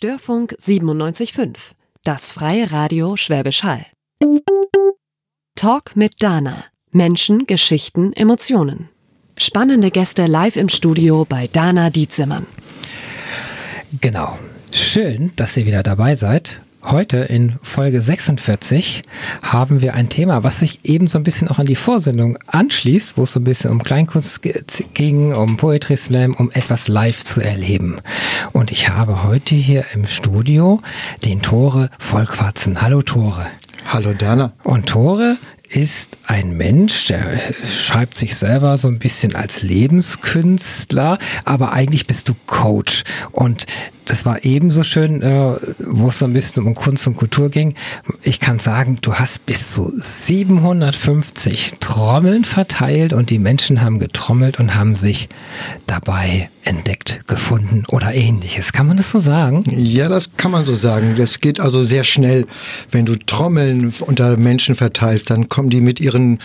Störfunk 97.5, das freie Radio Schwäbisch Hall. Talk mit Dana. Menschen, Geschichten, Emotionen. Spannende Gäste live im Studio bei Dana Dietzimmern. Genau. Schön, dass ihr wieder dabei seid. Heute in Folge 46 haben wir ein Thema, was sich eben so ein bisschen auch an die Vorsendung anschließt, wo es so ein bisschen um Kleinkunst ging, um Poetry Slam, um etwas live zu erleben. Und ich habe heute hier im Studio den Tore Vollquatzen. Hallo Tore. Hallo Dana. Und Tore ist ein Mensch, der schreibt sich selber so ein bisschen als Lebenskünstler, aber eigentlich bist du Coach. Und das war ebenso schön, äh, wo es so ein bisschen um Kunst und Kultur ging. Ich kann sagen, du hast bis zu 750 Trommeln verteilt und die Menschen haben getrommelt und haben sich dabei entdeckt, gefunden oder ähnliches. Kann man das so sagen? Ja, das kann man so sagen. Das geht also sehr schnell. Wenn du Trommeln unter Menschen verteilst, dann kommen die mit ihren,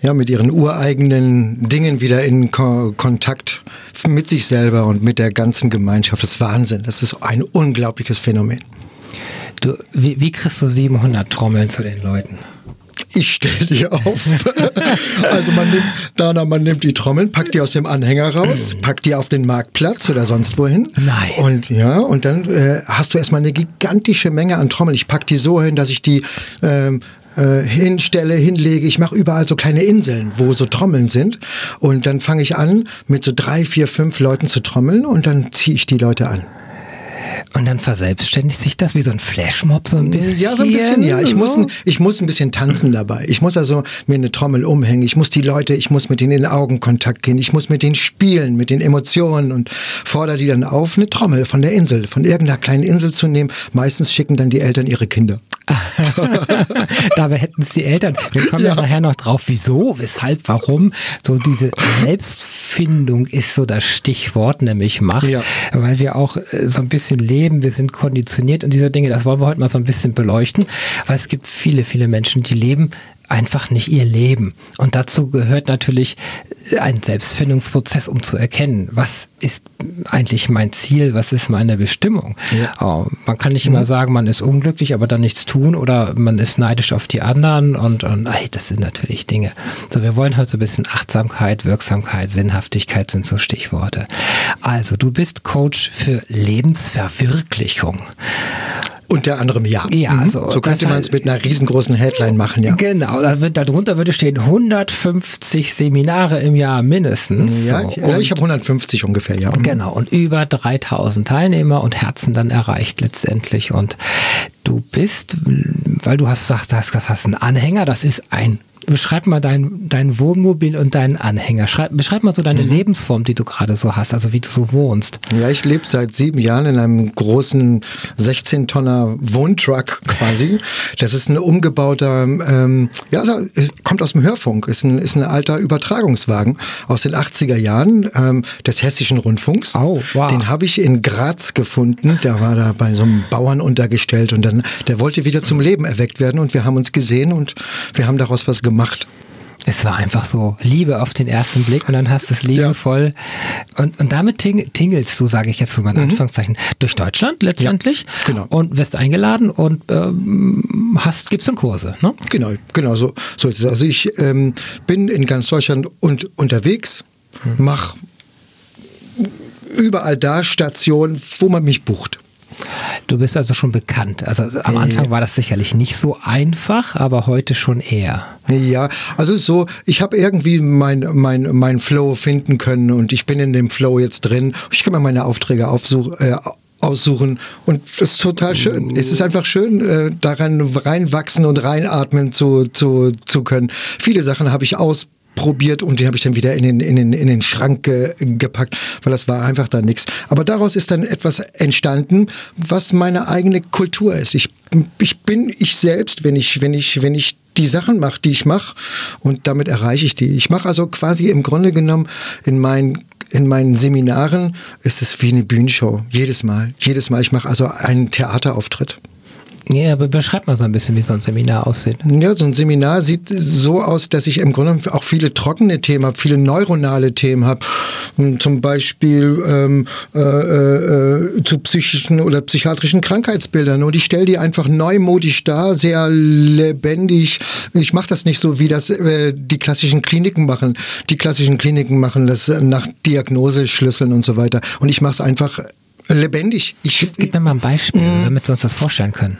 ja, mit ihren ureigenen Dingen wieder in Ko Kontakt mit sich selber und mit der ganzen Gemeinschaft. Das ist Wahnsinn. Das ist ein unglaubliches Phänomen. Du, wie, wie kriegst du 700 Trommeln zu den Leuten? ich stelle die auf. also man nimmt, Dana, man nimmt die Trommeln, packt die aus dem Anhänger raus, packt die auf den Marktplatz oder sonst wohin. Nein. Und ja, und dann äh, hast du erstmal eine gigantische Menge an Trommeln. Ich pack die so hin, dass ich die ähm, äh, hinstelle, hinlege. Ich mache überall so kleine Inseln, wo so Trommeln sind. Und dann fange ich an, mit so drei, vier, fünf Leuten zu trommeln und dann ziehe ich die Leute an. Und dann verselbstständigt sich das wie so ein Flashmob so ein bisschen? Ja, so ein bisschen, ja. Ich muss, ein, ich muss ein bisschen tanzen dabei. Ich muss also mir eine Trommel umhängen. Ich muss die Leute, ich muss mit denen in Augenkontakt gehen. Ich muss mit denen spielen, mit den Emotionen und fordere die dann auf, eine Trommel von der Insel, von irgendeiner kleinen Insel zu nehmen. Meistens schicken dann die Eltern ihre Kinder. Dabei hätten es die Eltern. Wir kommen ja. ja. nachher noch drauf, wieso, weshalb, warum. So diese Selbstfindung ist so das Stichwort, nämlich Macht, ja. weil wir auch äh, so ein bisschen leben, wir sind konditioniert und diese Dinge, das wollen wir heute mal so ein bisschen beleuchten, weil es gibt viele, viele Menschen, die leben einfach nicht ihr Leben. Und dazu gehört natürlich ein Selbstfindungsprozess, um zu erkennen, was ist eigentlich mein Ziel, was ist meine Bestimmung. Ja. Oh, man kann nicht mhm. immer sagen, man ist unglücklich, aber dann nichts tun oder man ist neidisch auf die anderen und, und ey, das sind natürlich Dinge. So, wir wollen heute so ein bisschen Achtsamkeit, Wirksamkeit, Sinnhaftigkeit sind so Stichworte. Also, du bist Coach für Lebensverwirklichung. Unter anderem ja. Ja, mhm. so, so könnte man es mit einer riesengroßen Headline machen, ja. Genau, da wird, darunter würde stehen 150 Seminare im Jahr mindestens. Ja, so. ich, ja, ich habe 150 ungefähr, ja. Mhm. Genau, und über 3000 Teilnehmer und Herzen dann erreicht letztendlich. Und du bist, weil du hast gesagt, das hast einen Anhänger, das ist ein beschreib mal dein, dein Wohnmobil und deinen Anhänger. Schreib, beschreib mal so deine mhm. Lebensform, die du gerade so hast, also wie du so wohnst. Ja, ich lebe seit sieben Jahren in einem großen 16-Tonner Wohntruck quasi. Das ist ein umgebauter, ähm, ja, also, kommt aus dem Hörfunk, ist ein, ist ein alter Übertragungswagen aus den 80er Jahren ähm, des Hessischen Rundfunks. Oh, wow. Den habe ich in Graz gefunden. Der war da bei so einem Bauern untergestellt und dann, der wollte wieder zum Leben erweckt werden und wir haben uns gesehen und wir haben daraus was gemacht. Es war einfach so Liebe auf den ersten Blick und dann hast du es liebevoll. Ja. Und, und damit ting, tingelst du, sage ich jetzt so mal in mhm. Anführungszeichen, durch Deutschland letztendlich. Ja, genau. Und wirst eingeladen und ähm, hast, gibst dann Kurse, ne? Genau, genau, so, so ist es. Also ich ähm, bin in ganz Deutschland und, unterwegs, mhm. mach überall da Stationen, wo man mich bucht. Du bist also schon bekannt. Also am Anfang war das sicherlich nicht so einfach, aber heute schon eher. Ja, also so, ich habe irgendwie mein, mein, mein Flow finden können und ich bin in dem Flow jetzt drin. Ich kann mir meine Aufträge aufsuchen. Äh, aussuchen und das ist total schön. Es ist einfach schön, äh, daran reinwachsen und reinatmen zu, zu, zu können. Viele Sachen habe ich ausprobiert probiert und den habe ich dann wieder in den, in den, in den Schrank ge, gepackt, weil das war einfach da nichts. Aber daraus ist dann etwas entstanden, was meine eigene Kultur ist. Ich, ich bin ich selbst, wenn ich, wenn ich, wenn ich die Sachen mache, die ich mache und damit erreiche ich die. Ich mache also quasi im Grunde genommen in meinen in meinen Seminaren ist es wie eine Bühnenshow. Jedes Mal. Jedes Mal. Ich mache also einen Theaterauftritt. Ja, aber beschreib mal so ein bisschen, wie so ein Seminar aussieht. Ja, so ein Seminar sieht so aus, dass ich im Grunde auch viele trockene Themen habe, viele neuronale Themen habe. Zum Beispiel ähm, äh, äh, zu psychischen oder psychiatrischen Krankheitsbildern. Und ich stelle die einfach neumodisch dar, sehr lebendig. Ich mache das nicht so, wie das äh, die klassischen Kliniken machen. Die klassischen Kliniken machen das nach Diagnoseschlüsseln und so weiter. Und ich mache es einfach lebendig. Ich, Gib mir mal ein Beispiel, mhm. damit wir uns das vorstellen können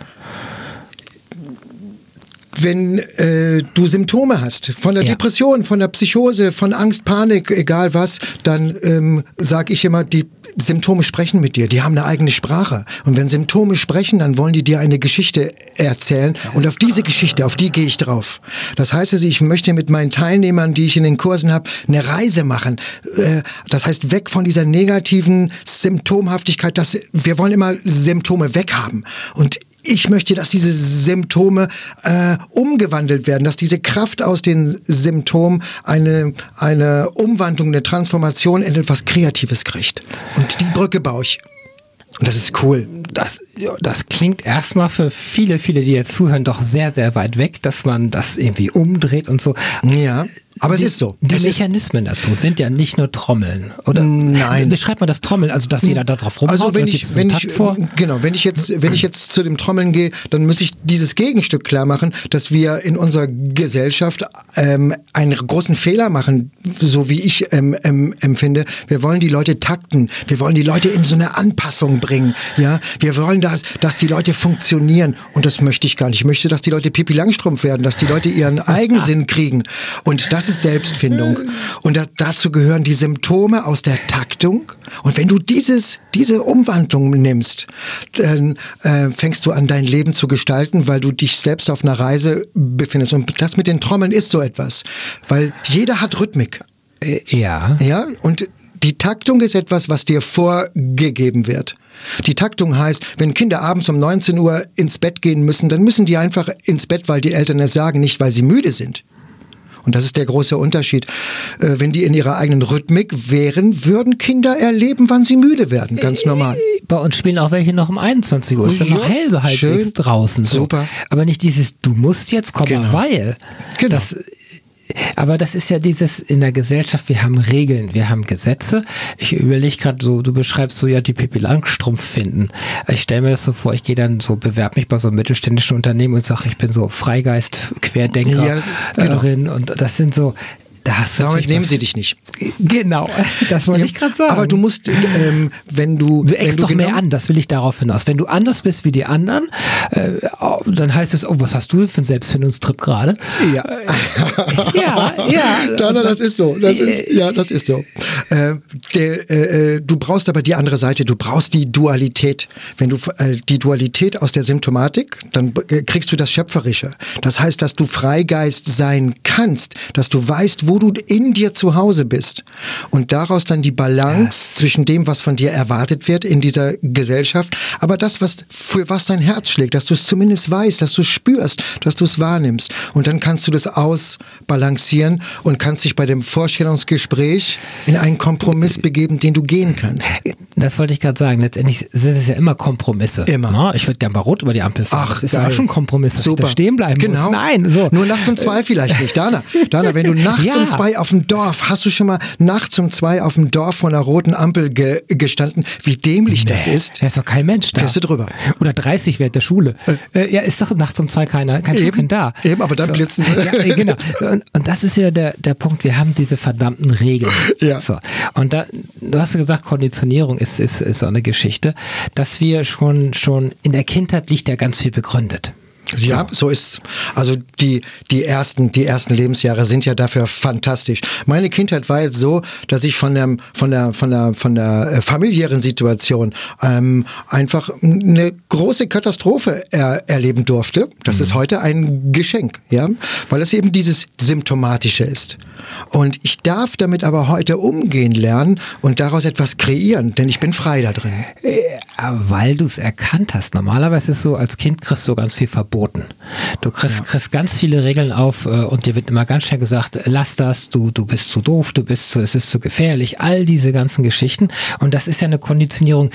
wenn äh, du Symptome hast, von der ja. Depression, von der Psychose, von Angst, Panik, egal was, dann ähm, sage ich immer, die Symptome sprechen mit dir, die haben eine eigene Sprache. Und wenn Symptome sprechen, dann wollen die dir eine Geschichte erzählen. Und auf diese Geschichte, auf die gehe ich drauf. Das heißt also, ich möchte mit meinen Teilnehmern, die ich in den Kursen habe, eine Reise machen. Äh, das heißt, weg von dieser negativen Symptomhaftigkeit, dass wir wollen immer Symptome weghaben. Und ich möchte, dass diese Symptome äh, umgewandelt werden, dass diese Kraft aus den Symptomen eine, eine Umwandlung, eine Transformation in etwas Kreatives kriegt. Und die Brücke baue ich. Und das ist cool. Das, das klingt erstmal für viele, viele, die jetzt zuhören, doch sehr, sehr weit weg, dass man das irgendwie umdreht und so. Ja. Aber es ist so. Die es Mechanismen dazu sind ja nicht nur Trommeln, oder? Nein. Beschreibt man das Trommeln, also dass jeder da drauf rumhaut? Also wenn ich, wenn ich, vor? genau, wenn ich jetzt, wenn ich jetzt zu dem Trommeln gehe, dann muss ich dieses Gegenstück klar machen, dass wir in unserer Gesellschaft ähm, einen großen Fehler machen, so wie ich ähm, ähm, empfinde. Wir wollen die Leute takten, wir wollen die Leute in so eine Anpassung bringen, ja. Wir wollen das, dass die Leute funktionieren und das möchte ich gar nicht. Ich möchte, dass die Leute Pipi Langstrumpf werden, dass die Leute ihren Eigensinn kriegen und das ist Selbstfindung. Und da, dazu gehören die Symptome aus der Taktung. Und wenn du dieses, diese Umwandlung nimmst, dann äh, fängst du an, dein Leben zu gestalten, weil du dich selbst auf einer Reise befindest. Und das mit den Trommeln ist so etwas. Weil jeder hat Rhythmik. Äh, ja. Ja, und die Taktung ist etwas, was dir vorgegeben wird. Die Taktung heißt, wenn Kinder abends um 19 Uhr ins Bett gehen müssen, dann müssen die einfach ins Bett, weil die Eltern es sagen, nicht weil sie müde sind. Und das ist der große Unterschied. Äh, wenn die in ihrer eigenen Rhythmik wären, würden Kinder erleben, wann sie müde werden. Ganz normal. Bei uns spielen auch welche noch um 21 Uhr. Ist dann noch hell halbwegs draußen. So. Super. Aber nicht dieses, du musst jetzt kommen, genau. weil. Genau. Das aber das ist ja dieses in der Gesellschaft, wir haben Regeln, wir haben Gesetze. Ich überlege gerade so, du beschreibst so ja die Pippi Langstrumpf finden. Ich stelle mir das so vor, ich gehe dann so, bewerbe mich bei so einem mittelständischen Unternehmen und sage, ich bin so Freigeist, Querdenkerin ja, genau. und das sind so, Damit nehmen sie dich nicht. Genau, das wollte ja, ich gerade sagen. Aber du musst, ähm, wenn du. Du eckst doch genau mehr an, das will ich darauf hinaus. Wenn du anders bist wie die anderen, äh, dann heißt es, oh, was hast du für einen Selbstfindungstrip gerade? Ja. ja, ja. Dana, das ist so. Das ist, ja, das ist so. Äh, der, äh, äh, du brauchst aber die andere Seite, du brauchst die Dualität. Wenn du äh, die Dualität aus der Symptomatik, dann äh, kriegst du das Schöpferische. Das heißt, dass du Freigeist sein kannst, dass du weißt, wo du in dir zu Hause bist und daraus dann die Balance ja. zwischen dem, was von dir erwartet wird in dieser Gesellschaft, aber das, was für was dein Herz schlägt, dass du es zumindest weißt, dass du es spürst, dass du es wahrnimmst und dann kannst du das ausbalancieren und kannst dich bei dem Vorstellungsgespräch in einen Kompromiss begeben, den du gehen kannst. Das wollte ich gerade sagen. Letztendlich sind es ja immer Kompromisse. Immer. Na, ich würde gern bei Rot über die Ampel fahren. Ach, das ist geil. ja auch schon Kompromiss, dass Super. ich da stehen bleiben genau. muss. Nein, so. Nur nachts um zwei vielleicht nicht. Dana, Dana, wenn du nachts ja. Um zwei auf dem Dorf, hast du schon mal nachts um zwei auf dem Dorf vor einer roten Ampel ge gestanden? Wie dämlich nee, das ist. Da ist doch kein Mensch da. Fährst du drüber. Oder 30 während der Schule. Äh, ja, ist doch nachts um zwei keiner, kein eben, da. Eben, aber dann so. blitzen. Ja, genau. Und, und, das ist ja der, der Punkt, wir haben diese verdammten Regeln. Ja. So. Und da, du hast ja gesagt, Konditionierung ist, ist, ist so eine Geschichte, dass wir schon, schon in der Kindheit liegt ja ganz viel begründet. Ja, so, ist Also die, die ersten, die ersten Lebensjahre sind ja dafür fantastisch. Meine Kindheit war jetzt so, dass ich von der, von der, von der, von der äh, familiären Situation ähm, einfach eine große Katastrophe er, erleben durfte. Das mhm. ist heute ein Geschenk, ja, weil es eben dieses Symptomatische ist. Und ich darf damit aber heute umgehen lernen und daraus etwas kreieren, denn ich bin frei da drin. Äh, weil du es erkannt hast. Normalerweise ist es so, als Kind kriegst du ganz viel Verbot verboten. Du kriegst, ja. kriegst ganz viele Regeln auf äh, und dir wird immer ganz schnell gesagt, lass das, du, du bist zu doof, du bist zu, es ist zu gefährlich, all diese ganzen Geschichten. Und das ist ja eine Konditionierung,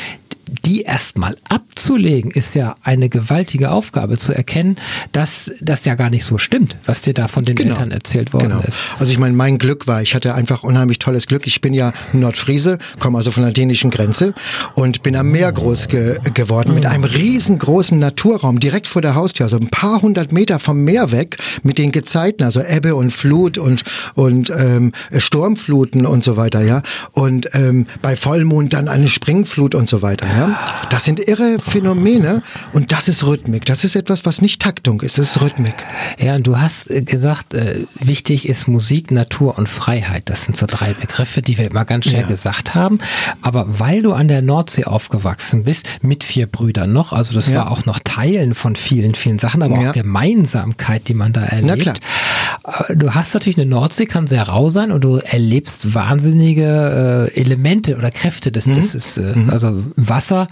die erstmal abzulegen, ist ja eine gewaltige Aufgabe zu erkennen, dass das ja gar nicht so stimmt, was dir da von den genau. Eltern erzählt worden genau. ist. Also ich meine, mein Glück war, ich hatte einfach unheimlich tolles Glück. Ich bin ja Nordfriese, komme also von der dänischen Grenze und bin am Meer groß ge geworden mit einem riesengroßen Naturraum direkt vor der Haustür, also ein paar hundert Meter vom Meer weg mit den Gezeiten, also Ebbe und Flut und und ähm, Sturmfluten und so weiter, ja. Und ähm, bei Vollmond dann eine Springflut und so weiter, ja. Das sind irre Phänomene und das ist Rhythmik. Das ist etwas, was nicht Taktung ist, das ist Rhythmik. Ja, und du hast äh, gesagt, äh, wichtig ist Musik, Natur und Freiheit. Das sind so drei Begriffe, die wir immer ganz schnell ja. gesagt haben. Aber weil du an der Nordsee aufgewachsen bist, mit vier Brüdern noch, also das ja. war auch noch Teilen von vielen, vielen Sachen, aber ja. auch Gemeinsamkeit, die man da erlebt. Äh, du hast natürlich eine Nordsee, kann sehr rau sein und du erlebst wahnsinnige äh, Elemente oder Kräfte. Das, mhm. das ist äh, mhm. also Wasser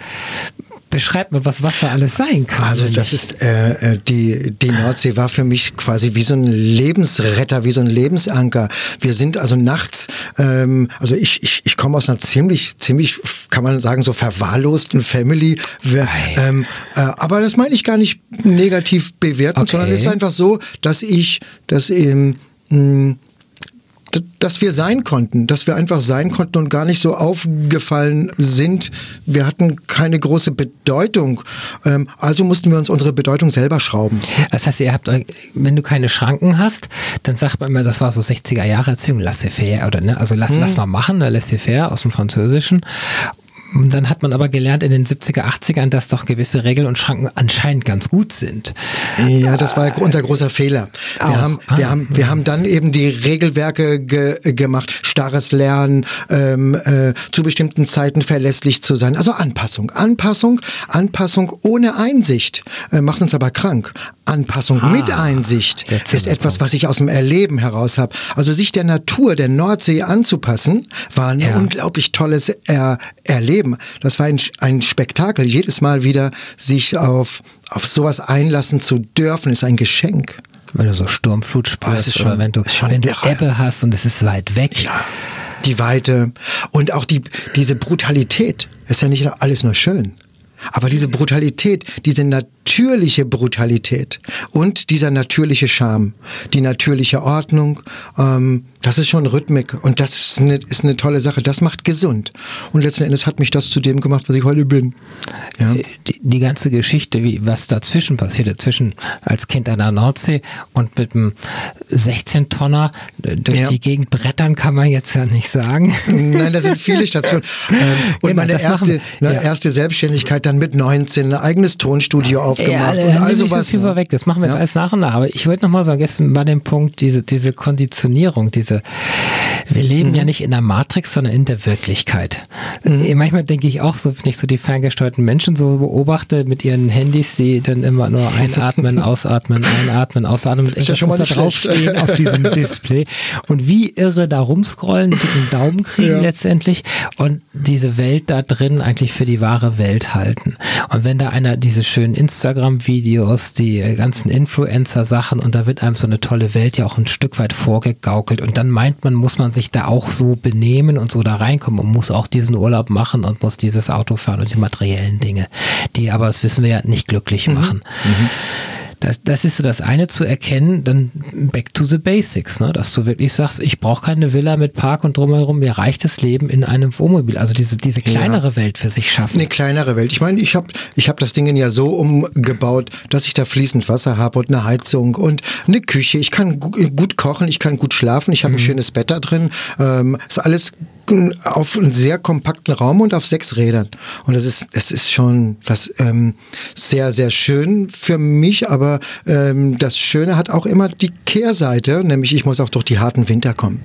Beschreib mal, was Wasser alles sein kann. Also das ist äh, äh, die die Nordsee war für mich quasi wie so ein Lebensretter, wie so ein Lebensanker. Wir sind also nachts, ähm, also ich ich, ich komme aus einer ziemlich ziemlich kann man sagen so verwahrlosten Family. Wir, ähm, äh, aber das meine ich gar nicht negativ bewerten, okay. sondern es ist einfach so, dass ich, dass eben mh, dass wir sein konnten, dass wir einfach sein konnten und gar nicht so aufgefallen sind. Wir hatten keine große Bedeutung. Ähm, also mussten wir uns unsere Bedeutung selber schrauben. Das heißt, ihr habt, wenn du keine Schranken hast, dann sagt man immer, das war so 60er Jahre Erziehung, laissez-faire, oder ne? Also lass, hm. lass mal machen, ne? laissez-faire aus dem Französischen. Dann hat man aber gelernt in den 70er, 80ern, dass doch gewisse Regeln und Schranken anscheinend ganz gut sind. Ja, das war unser großer Fehler. Wir, Auch. haben, wir, ah, haben, wir haben dann eben die Regelwerke ge gemacht, starres Lernen, ähm, äh, zu bestimmten Zeiten verlässlich zu sein. Also Anpassung, Anpassung, Anpassung ohne Einsicht äh, macht uns aber krank. Anpassung ah, mit Einsicht ist etwas, was ich aus dem Erleben heraus habe. Also sich der Natur, der Nordsee anzupassen, war ein ja. unglaublich tolles er Erleben. Das war ein, ein Spektakel. Jedes Mal wieder sich auf, auf sowas einlassen zu dürfen, ist ein Geschenk. Wenn du so Sturmflut spürst oder wenn du, wenn du Ebbe hast und es ist weit weg. Ja, die Weite und auch die, diese Brutalität. Ist ja nicht alles nur schön. Aber diese Brutalität, diese natürliche Brutalität und dieser natürliche Charme, die natürliche Ordnung, ähm, das ist schon Rhythmik und das ist eine, ist eine tolle Sache. Das macht gesund. Und letzten Endes hat mich das zu dem gemacht, was ich heute bin. Ja. Die, die ganze Geschichte, wie, was dazwischen passierte, zwischen als Kind an der Nordsee und mit einem 16-Tonner durch ja. die Gegend brettern, kann man jetzt ja nicht sagen. Nein, da sind viele Stationen. Ähm, und genau, meine erste, ne, ja. erste Selbstständigkeit dann mit 19, ein eigenes Tonstudio aufgemacht ja, und all sowas. Das, ne? das machen wir jetzt alles nach und nach. Aber ich wollte nochmal sagen, gestern bei dem Punkt, diese, diese Konditionierung, diese wir leben mhm. ja nicht in der Matrix, sondern in der Wirklichkeit. Mhm. Manchmal denke ich auch so, wenn ich so die ferngesteuerten Menschen so beobachte mit ihren Handys, die dann immer nur einatmen, ausatmen, einatmen, ausatmen, mit irgendwas muss da draufstehen auf diesem Display und wie irre da rumscrollen, dem Daumen kriegen ja. letztendlich und diese Welt da drin eigentlich für die wahre Welt halten. Und wenn da einer diese schönen Instagram-Videos, die ganzen Influencer-Sachen und da wird einem so eine tolle Welt ja auch ein Stück weit vorgegaukelt und dann meint man, muss man sich da auch so benehmen und so da reinkommen und muss auch diesen Urlaub machen und muss dieses Auto fahren und die materiellen Dinge, die aber, das wissen wir ja, nicht glücklich mhm. machen. Mhm. Das, das ist so das eine zu erkennen, dann back to the basics, ne? dass du wirklich sagst, ich brauche keine Villa mit Park und drumherum, mir reicht das Leben in einem Wohnmobil. Also diese, diese kleinere ja. Welt für sich schaffen. Eine kleinere Welt. Ich meine, ich habe ich hab das Ding ja so umgebaut, dass ich da fließend Wasser habe und eine Heizung und eine Küche. Ich kann gut kochen, ich kann gut schlafen, ich habe mhm. ein schönes Bett da drin. Ähm, ist alles auf einen sehr kompakten Raum und auf sechs Rädern. Und es ist, es ist schon das ähm, sehr, sehr schön für mich, aber ähm, das Schöne hat auch immer die Kehrseite, nämlich ich muss auch durch die harten Winter kommen.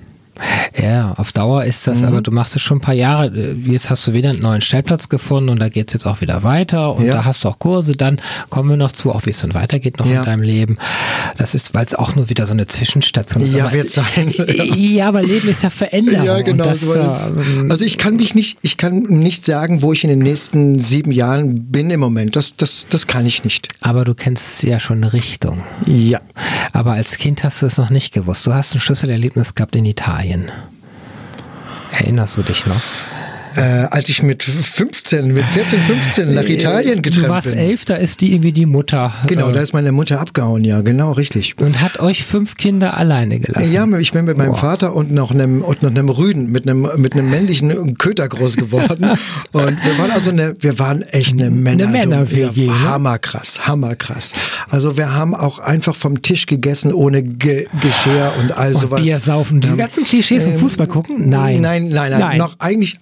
Ja, auf Dauer ist das, mhm. aber du machst es schon ein paar Jahre. Jetzt hast du wieder einen neuen Stellplatz gefunden und da geht es jetzt auch wieder weiter und ja. da hast du auch Kurse. Dann kommen wir noch zu, auch wie es dann weitergeht noch ja. in deinem Leben. Das ist, weil es auch nur wieder so eine Zwischenstation ist. Ja, aber, wird sein. Ja. aber Leben ist ja Veränderung. Ja, genau. Das, so äh, also ich kann mich nicht, ich kann nicht sagen, wo ich in den nächsten sieben Jahren bin im Moment. Das, das, das kann ich nicht. Aber du kennst ja schon eine Richtung. Ja. Aber als Kind hast du es noch nicht gewusst. Du hast ein Schlüsselerlebnis gehabt in Italien. Erinnerst du dich noch? Äh, als ich mit 15, mit 14, 15 nach Italien getrennt bin. Du warst elf, da ist die irgendwie die Mutter. Genau, äh, da ist meine Mutter abgehauen, ja, genau, richtig. Und hat euch fünf Kinder alleine gelassen? Ja, ich bin mit meinem Boah. Vater und noch einem, und noch einem Rüden, mit einem, mit einem männlichen Köter groß geworden. und wir waren also eine, wir waren echt eine Männer. Eine Männer ja, ne? Hammerkrass, hammerkrass. Also wir haben auch einfach vom Tisch gegessen ohne Ge Geschirr und all und sowas. Bier saufen. Die ganzen Klischees ähm, Fußball gucken? Nein. Nein, nein, nein. nein. Noch eigentlich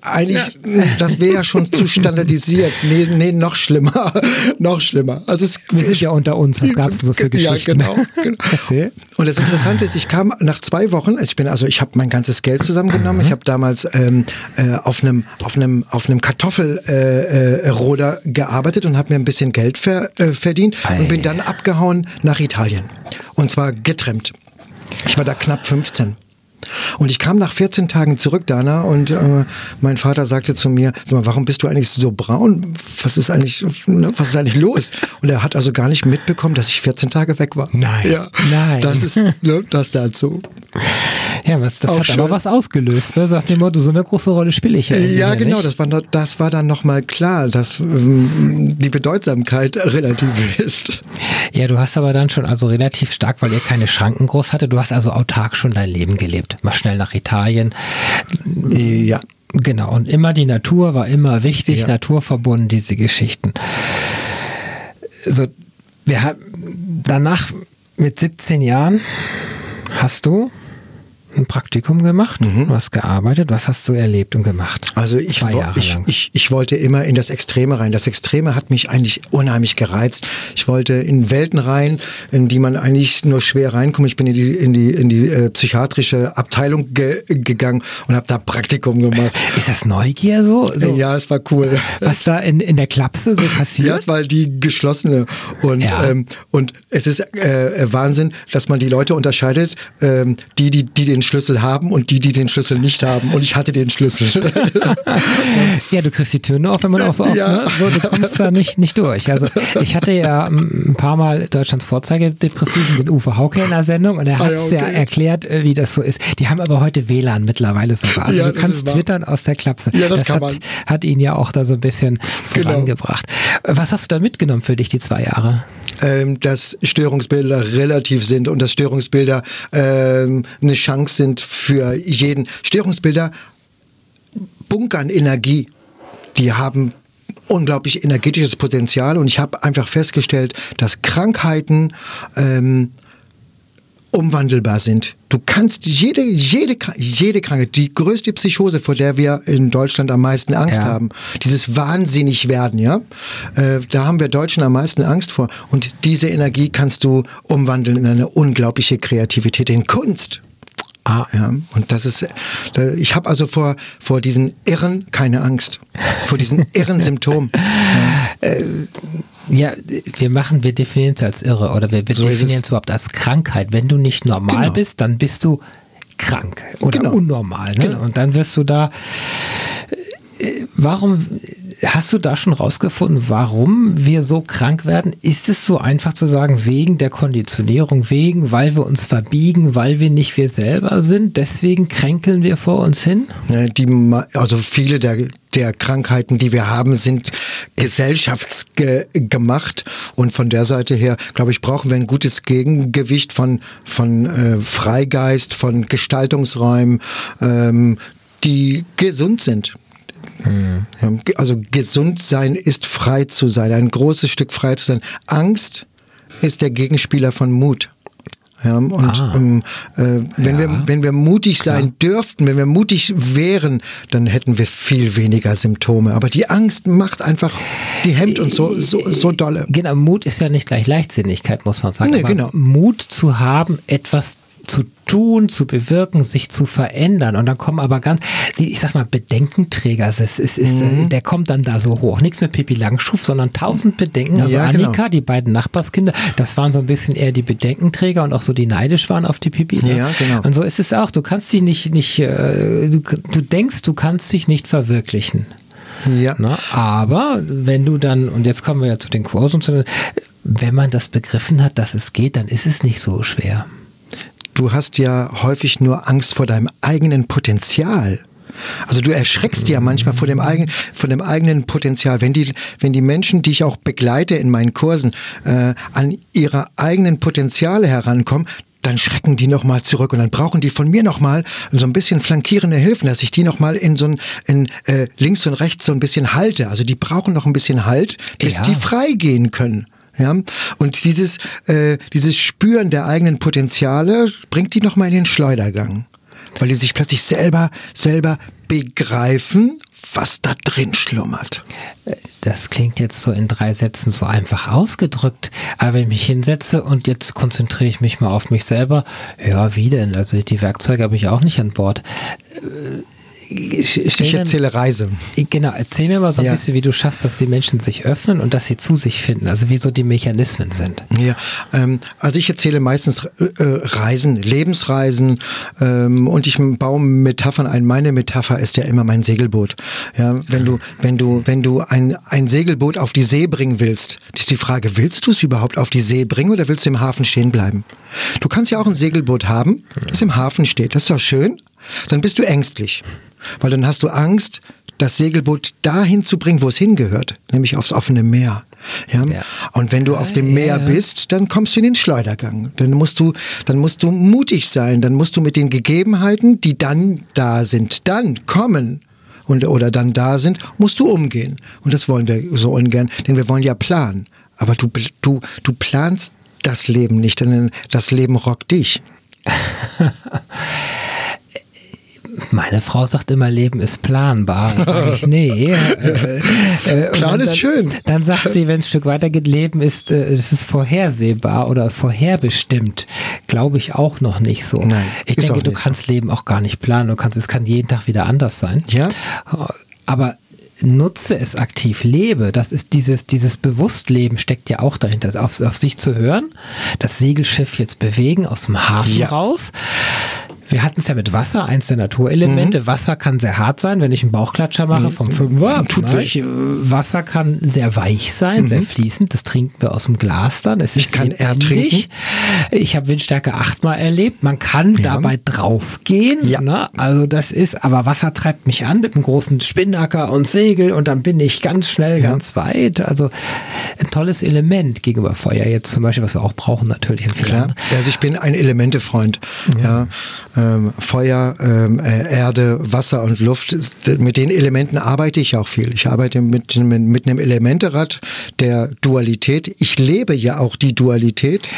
eigentlich, ja. das wäre ja schon zu standardisiert. Nee, nee, noch schlimmer. noch schlimmer. Also es, Wir sind ja unter uns, was gab es denn so für Geschichten? Ja, genau. genau. Erzähl. Und das Interessante ist, ich kam nach zwei Wochen, also ich bin also, ich habe mein ganzes Geld zusammengenommen. Mhm. Ich habe damals ähm, äh, auf einem auf einem auf einem Kartoffelroder äh, äh, gearbeitet und habe mir ein bisschen Geld ver, äh, verdient Ei. und bin dann abgehauen nach Italien. Und zwar getrennt. Ich war da knapp 15. Und ich kam nach 14 Tagen zurück, Dana, und äh, mein Vater sagte zu mir, sag mal, warum bist du eigentlich so braun? Was ist eigentlich, ne, was ist eigentlich los? Und er hat also gar nicht mitbekommen, dass ich 14 Tage weg war. Nein, ja, nein. Das ist ne, das dazu. Ja, was, das Auch hat schön. aber was ausgelöst. Ne? Sagt dem Motto, so eine große Rolle spiele ich ja. Ja, genau. Das war, das war dann nochmal klar, dass ähm, die Bedeutsamkeit relativ ist. Ja, du hast aber dann schon also relativ stark, weil ihr keine Schranken groß hatte, du hast also autark schon dein Leben gelebt. Mal schnell nach Italien. Ja. Genau. Und immer die Natur war immer wichtig, ja. naturverbunden, diese Geschichten. So, wir haben danach mit 17 Jahren hast du ein Praktikum gemacht, mhm. du hast gearbeitet, was hast du erlebt und gemacht? Also ich, ich, ich, ich, wollte immer in das Extreme rein. Das Extreme hat mich eigentlich unheimlich gereizt. Ich wollte in Welten rein, in die man eigentlich nur schwer reinkommt. Ich bin in die, in die, in die äh, psychiatrische Abteilung ge gegangen und habe da Praktikum gemacht. Ist das Neugier so? so? Ja, es war cool. Was da in, in der Klapse so passiert? Ja, es war die geschlossene. Und, ja. ähm, und es ist äh, Wahnsinn, dass man die Leute unterscheidet, ähm, die, die, die den Schlüssel haben und die, die den Schlüssel nicht haben. Und ich hatte den Schlüssel. ja, du kriegst die Tür nur auf, wenn man auf, auf ja. ne? so, du kommst da nicht, nicht durch. Also ich hatte ja ein paar Mal Deutschlands Vorzeigedepressiven, den Uwe Hauke in der Sendung und er hat es ah, ja, okay. ja, erklärt, äh, wie das so ist. Die haben aber heute WLAN mittlerweile sogar. Also ja, du kannst twittern aus der Klapse. Ja, das, das kann hat, man. hat ihn ja auch da so ein bisschen genau. vorangebracht. Genau. Was hast du da mitgenommen für dich, die zwei Jahre? Ähm, dass Störungsbilder relativ sind und dass Störungsbilder ähm, eine Chance sind für jeden. Störungsbilder bunkern Energie. Die haben unglaublich energetisches Potenzial und ich habe einfach festgestellt, dass Krankheiten ähm, umwandelbar sind. Du kannst jede, jede, jede Krankheit, die größte Psychose, vor der wir in Deutschland am meisten Angst ja. haben, dieses wahnsinnig werden, ja, äh, da haben wir Deutschen am meisten Angst vor. Und diese Energie kannst du umwandeln in eine unglaubliche Kreativität, in Kunst. Ah. Ja, und das ist, ich habe also vor, vor diesen Irren keine Angst. Vor diesen irren Symptomen. Ja. Äh, ja, wir machen, wir definieren es als irre oder wir, wir so definieren es überhaupt als Krankheit. Wenn du nicht normal genau. bist, dann bist du krank oder genau. unnormal. Ne? Genau. Und dann wirst du da. Äh, warum hast du da schon rausgefunden, warum wir so krank werden? Ist es so einfach zu sagen, wegen der Konditionierung, wegen, weil wir uns verbiegen, weil wir nicht wir selber sind, deswegen kränkeln wir vor uns hin? Die, also viele der, der Krankheiten, die wir haben, sind gesellschaftsgemacht und von der Seite her, glaube ich, brauchen wir ein gutes Gegengewicht von, von äh, Freigeist, von Gestaltungsräumen, ähm, die gesund sind. Mhm. Also gesund sein ist frei zu sein, ein großes Stück frei zu sein. Angst ist der Gegenspieler von Mut. Ja, und ah, ähm, äh, wenn, ja, wir, wenn wir mutig klar. sein dürften, wenn wir mutig wären, dann hätten wir viel weniger Symptome. Aber die Angst macht einfach, die hemmt uns so, so, so dolle. Genau, Mut ist ja nicht gleich Leichtsinnigkeit, muss man sagen. Nee, genau. Mut zu haben, etwas zu tun, zu bewirken, sich zu verändern. Und dann kommen aber ganz, die, ich sag mal, Bedenkenträger, es ist, es ist, mhm. der kommt dann da so hoch. Nichts mit Pippi Langschuf, sondern tausend Bedenken. Also ja, Annika, genau. die beiden Nachbarskinder, das waren so ein bisschen eher die Bedenkenträger und auch so die neidisch waren auf die Pippi. Ne? Ja, genau. Und so ist es auch. Du kannst dich nicht, nicht, äh, du, du denkst, du kannst dich nicht verwirklichen. Ja. Na, aber wenn du dann, und jetzt kommen wir ja zu den zu, wenn man das begriffen hat, dass es geht, dann ist es nicht so schwer du hast ja häufig nur Angst vor deinem eigenen Potenzial. Also du erschreckst ja manchmal vor dem eigenen, von dem eigenen Potenzial. Wenn die, wenn die Menschen, die ich auch begleite in meinen Kursen, äh, an ihre eigenen Potenziale herankommen, dann schrecken die nochmal zurück und dann brauchen die von mir nochmal so ein bisschen flankierende Hilfen, dass ich die nochmal in so ein, in, äh, links und rechts so ein bisschen halte. Also die brauchen noch ein bisschen Halt, bis ja. die freigehen können. Ja, und dieses, äh, dieses Spüren der eigenen Potenziale bringt die nochmal in den Schleudergang weil die sich plötzlich selber, selber begreifen, was da drin schlummert. Das klingt jetzt so in drei Sätzen so einfach ausgedrückt, aber wenn ich mich hinsetze und jetzt konzentriere ich mich mal auf mich selber, ja, wie denn? Also die Werkzeuge habe ich auch nicht an Bord ich erzähle Reise. Genau, erzähl mir mal so ein ja. bisschen, wie du schaffst, dass die Menschen sich öffnen und dass sie zu sich finden, also wie so die Mechanismen sind. Ja, ähm, also ich erzähle meistens äh, Reisen, Lebensreisen ähm, und ich baue Metaphern ein. Meine Metapher ist ja immer mein Segelboot. Ja, wenn du, wenn du, wenn du ein, ein Segelboot auf die See bringen willst, ist die Frage, willst du es überhaupt auf die See bringen oder willst du im Hafen stehen bleiben? Du kannst ja auch ein Segelboot haben, das im Hafen steht. Das ist doch schön. Dann bist du ängstlich. Weil dann hast du Angst, das Segelboot dahin zu bringen, wo es hingehört, nämlich aufs offene Meer. Ja? ja. Und wenn du auf dem Meer bist, dann kommst du in den Schleudergang. Dann musst du, dann musst du mutig sein. Dann musst du mit den Gegebenheiten, die dann da sind, dann kommen und, oder dann da sind, musst du umgehen. Und das wollen wir so ungern, denn wir wollen ja planen. Aber du, du, du planst das Leben nicht, denn das Leben rockt dich. Meine Frau sagt immer, Leben ist planbar. Dann sage ich, nee. Äh, äh, Plan ist schön. Dann sagt sie, wenn es ein Stück weiter geht, Leben ist, äh, es ist vorhersehbar oder vorherbestimmt. Glaube ich auch noch nicht so. Nein, ich denke, du kannst so. Leben auch gar nicht planen. Du kannst, es kann jeden Tag wieder anders sein. Ja. Aber nutze es aktiv, lebe. Das ist dieses, dieses Bewusstleben steckt ja auch dahinter, auf, auf sich zu hören, das Segelschiff jetzt bewegen aus dem Hafen ja. raus wir hatten es ja mit Wasser, eins der Naturelemente. Mhm. Wasser kann sehr hart sein, wenn ich einen Bauchklatscher mache mhm. vom Fünfer. Tut weh. Wasser kann sehr weich sein, mhm. sehr fließend. Das trinken wir aus dem Glas dann. Es ich ist kann ertrinken. Ich habe Windstärke achtmal erlebt. Man kann ja. dabei draufgehen. Ja. Ne? Also das ist, aber Wasser treibt mich an mit einem großen Spinnacker und Segel und dann bin ich ganz schnell, ja. ganz weit. Also ein tolles Element gegenüber Feuer jetzt zum Beispiel, was wir auch brauchen natürlich. Klar. Also ich bin ein Elementefreund. Mhm. Ja ähm, Feuer, ähm, äh, Erde, Wasser und Luft. Mit den Elementen arbeite ich auch viel. Ich arbeite mit, mit, mit einem Elementerad der Dualität. Ich lebe ja auch die Dualität.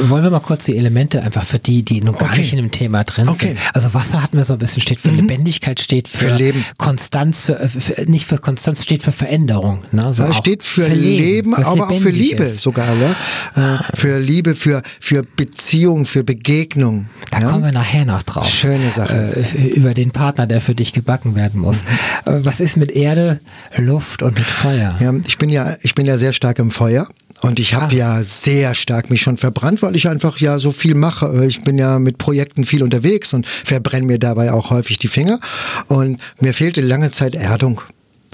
Wollen wir mal kurz die Elemente einfach für die, die noch gar okay. nicht in dem Thema drin okay. sind. Also Wasser hatten wir so ein bisschen, steht für mhm. Lebendigkeit, steht für, für Leben. Konstanz, für, für, nicht für Konstanz, steht für Veränderung. Ne? Also ja, steht für, für Leben, Leben aber auch für Liebe ist. sogar. Ne? Äh, für Liebe, für, für Beziehung, für Begegnung. Da ja? kommen wir nachher noch drauf. Schöne Sache. Äh, über den Partner, der für dich gebacken werden muss. Mhm. Äh, was ist mit Erde, Luft und mit Feuer? Ja, ich bin ja, ich bin ja sehr stark im Feuer. Und ich habe ah. ja sehr stark mich schon verbrannt, weil ich einfach ja so viel mache. Ich bin ja mit Projekten viel unterwegs und verbrenne mir dabei auch häufig die Finger. Und mir fehlte lange Zeit Erdung.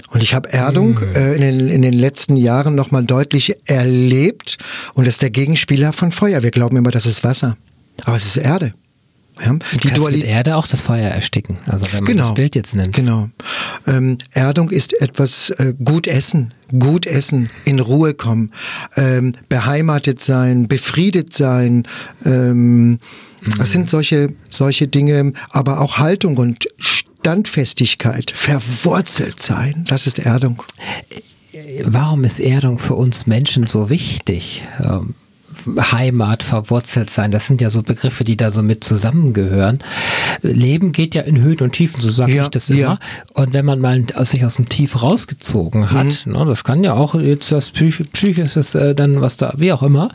Und ich habe Erdung mhm. äh, in, den, in den letzten Jahren nochmal deutlich erlebt. Und das ist der Gegenspieler von Feuer. Wir glauben immer, das ist Wasser. Aber es ist Erde. Ja, die Dualität. Erde auch das Feuer ersticken. Also wenn man genau, das Bild jetzt nimmt. Genau. Ähm, Erdung ist etwas äh, gut essen, gut essen, in Ruhe kommen, ähm, beheimatet sein, befriedet sein. Ähm, mhm. Das sind solche solche Dinge, aber auch Haltung und Standfestigkeit, verwurzelt sein. Das ist Erdung. Warum ist Erdung für uns Menschen so wichtig? Ähm Heimat, verwurzelt sein, das sind ja so Begriffe, die da so mit zusammengehören. Leben geht ja in Höhen und Tiefen, so sage ja, ich das immer. Ja. Und wenn man mal sich aus dem Tief rausgezogen hat, mhm. ne, das kann ja auch jetzt das Psych Psychisches äh, dann was da, wie auch immer,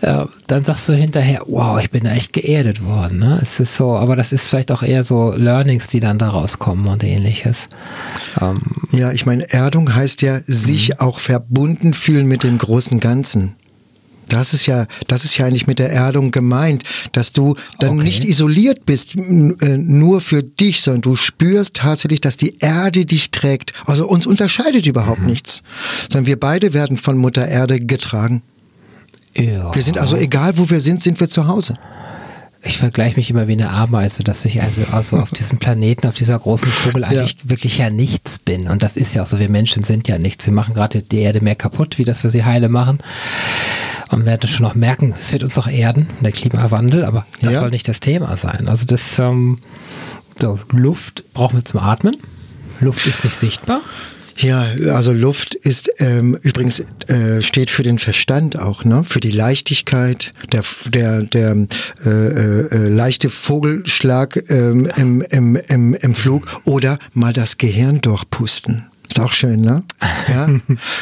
äh, dann sagst du hinterher, wow, ich bin da echt geerdet worden. Ne? Es ist so, aber das ist vielleicht auch eher so Learnings, die dann da rauskommen und ähnliches. Ähm, ja, ich meine, Erdung heißt ja, sich mhm. auch verbunden fühlen mit dem großen Ganzen. Das ist ja, das ist ja eigentlich mit der Erdung gemeint, dass du dann okay. nicht isoliert bist, äh, nur für dich, sondern du spürst tatsächlich, dass die Erde dich trägt. Also uns unterscheidet überhaupt mhm. nichts, sondern wir beide werden von Mutter Erde getragen. Ja. Wir sind also egal, wo wir sind, sind wir zu Hause. Ich vergleiche mich immer wie eine Ameise, dass ich also, also auf diesem Planeten, auf dieser großen Kugel eigentlich ja. wirklich ja nichts bin. Und das ist ja auch so, wir Menschen sind ja nichts. Wir machen gerade die Erde mehr kaputt, wie dass wir sie heile machen. Und werden schon noch merken, es wird uns auch erden, der Klimawandel, aber das ja. soll nicht das Thema sein. Also das, ähm, so, Luft brauchen wir zum Atmen. Luft ist nicht sichtbar. Ja, also Luft ist ähm, übrigens äh, steht für den Verstand auch, ne? Für die Leichtigkeit, der der der äh, äh, leichte Vogelschlag ähm, im, im, im, im Flug oder mal das Gehirn durchpusten. Ist auch schön, ne? Ja.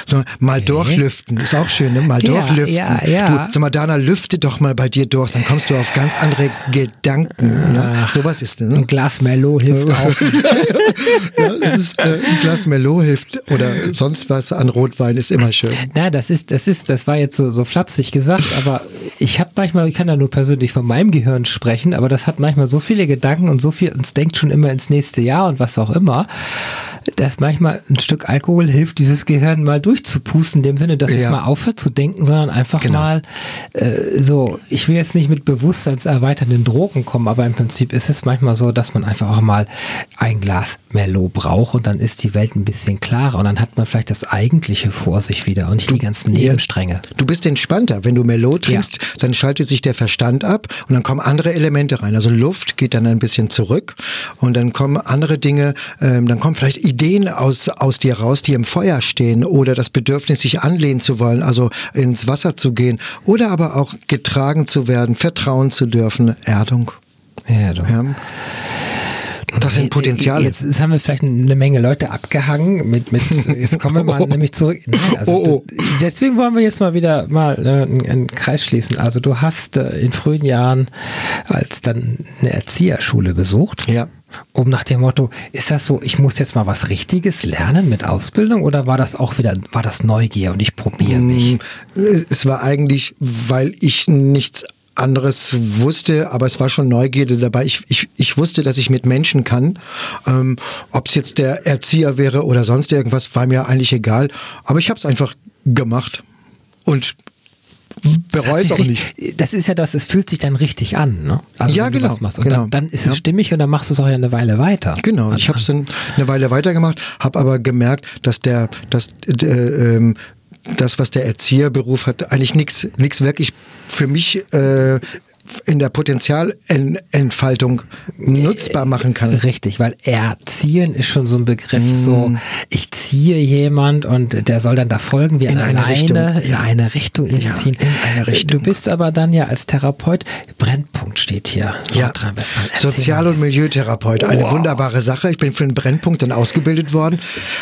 So, mal durchlüften. Ist auch schön, ne? Mal ja, durchlüften. Ja, ja. Du, sag mal, Dana, lüfte doch mal bei dir durch, dann kommst du auf ganz andere Gedanken. Ja? Sowas ist, ne? Ein Glas Merlot hilft auch. ja, es ist, äh, ein Glas Merlot hilft oder sonst was an Rotwein ist immer schön. Na, das ist, das ist, das war jetzt so, so flapsig gesagt, aber ich habe manchmal, ich kann da nur persönlich von meinem Gehirn sprechen, aber das hat manchmal so viele Gedanken und so viel, uns denkt schon immer ins nächste Jahr und was auch immer dass manchmal ein Stück Alkohol hilft, dieses Gehirn mal durchzupusten, in dem Sinne, dass ja. es mal aufhört zu denken, sondern einfach genau. mal äh, so, ich will jetzt nicht mit bewusstseinserweiternden Drogen kommen, aber im Prinzip ist es manchmal so, dass man einfach auch mal ein Glas Merlot braucht und dann ist die Welt ein bisschen klarer und dann hat man vielleicht das Eigentliche vor sich wieder und nicht die ganzen Nebenstränge. Du bist entspannter. Wenn du Merlot trinkst, ja. dann schaltet sich der Verstand ab und dann kommen andere Elemente rein. Also Luft geht dann ein bisschen zurück und dann kommen andere Dinge, ähm, dann kommen vielleicht Ideen aus, aus dir raus, die im Feuer stehen oder das Bedürfnis, sich anlehnen zu wollen, also ins Wasser zu gehen oder aber auch getragen zu werden, vertrauen zu dürfen, Erdung. Erdung. Ja. Das sind Potenziale. Jetzt, jetzt, haben wir vielleicht eine Menge Leute abgehangen mit, mit jetzt kommen wir mal nämlich zurück. Nein, also oh, oh. deswegen wollen wir jetzt mal wieder mal äh, einen Kreis schließen. Also du hast äh, in frühen Jahren als dann eine Erzieherschule besucht. Ja um nach dem Motto, ist das so, ich muss jetzt mal was Richtiges lernen mit Ausbildung oder war das auch wieder, war das Neugier und ich probiere mm, mich? Es war eigentlich, weil ich nichts anderes wusste, aber es war schon Neugierde dabei. Ich, ich, ich wusste, dass ich mit Menschen kann. Ähm, Ob es jetzt der Erzieher wäre oder sonst irgendwas, war mir eigentlich egal. Aber ich habe es einfach gemacht. Und bereue es auch nicht. Das ist ja das, es fühlt sich dann richtig an, ne? Also, ja, genau. Und genau. Dann, dann, ist es ja. stimmig und dann machst du es auch ja eine Weile weiter. Genau, ich habe es dann eine Weile weitergemacht, habe aber gemerkt, dass der, dass äh, ähm, das, was der Erzieherberuf hat, eigentlich nichts nichts wirklich für mich äh, in der Potenzialentfaltung nutzbar machen kann. Richtig, weil erziehen ist schon so ein Begriff, mm. so ich ziehe jemand und der soll dann da folgen wie in eine Richtung. in ja. eine Richtung ja, ziehen. In eine Richtung. Du bist aber dann ja als Therapeut, Brennpunkt steht hier. Ja, Sozial- und Milieutherapeut, eine wow. wunderbare Sache. Ich bin für den Brennpunkt dann ausgebildet worden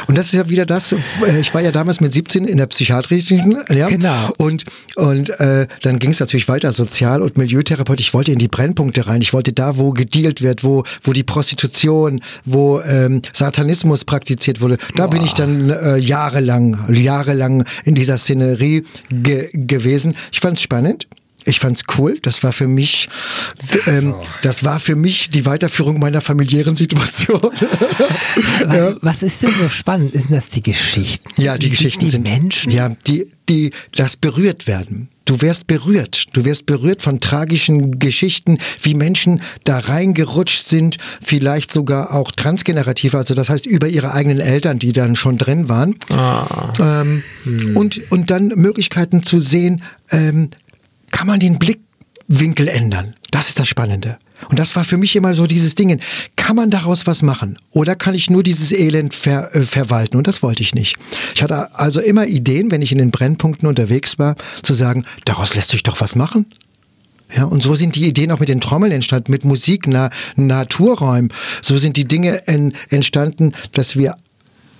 und das ist ja wieder das, äh, ich war ja damals mit 17 in der psychiatrischen, ja, genau. und, und äh, dann ging es natürlich weiter, Sozial- und Milieutherapeut Therapeut, ich wollte in die Brennpunkte rein. Ich wollte da, wo gedealt wird, wo, wo die Prostitution, wo ähm, Satanismus praktiziert wurde. Da Boah. bin ich dann äh, jahrelang, jahrelang in dieser Szenerie ge gewesen. Ich fand es spannend. Ich fand's cool. Das war für mich, ähm, das war für mich die Weiterführung meiner familiären Situation. ja. Was ist denn so spannend? Sind das die Geschichten? Ja, die, die Geschichten die sind Menschen. Ja, die, die das berührt werden. Du wirst berührt. Du wirst berührt von tragischen Geschichten, wie Menschen da reingerutscht sind, vielleicht sogar auch transgenerativ, also das heißt über ihre eigenen Eltern, die dann schon drin waren. Ah. Ähm, hm. und, und dann Möglichkeiten zu sehen, ähm, kann man den Blickwinkel ändern. Das ist das Spannende. Und das war für mich immer so dieses Ding, kann man daraus was machen? Oder kann ich nur dieses Elend ver, äh, verwalten? Und das wollte ich nicht. Ich hatte also immer Ideen, wenn ich in den Brennpunkten unterwegs war, zu sagen, daraus lässt sich doch was machen. Ja, und so sind die Ideen auch mit den Trommeln entstanden, mit Musik, na, Naturräumen. So sind die Dinge en, entstanden, dass wir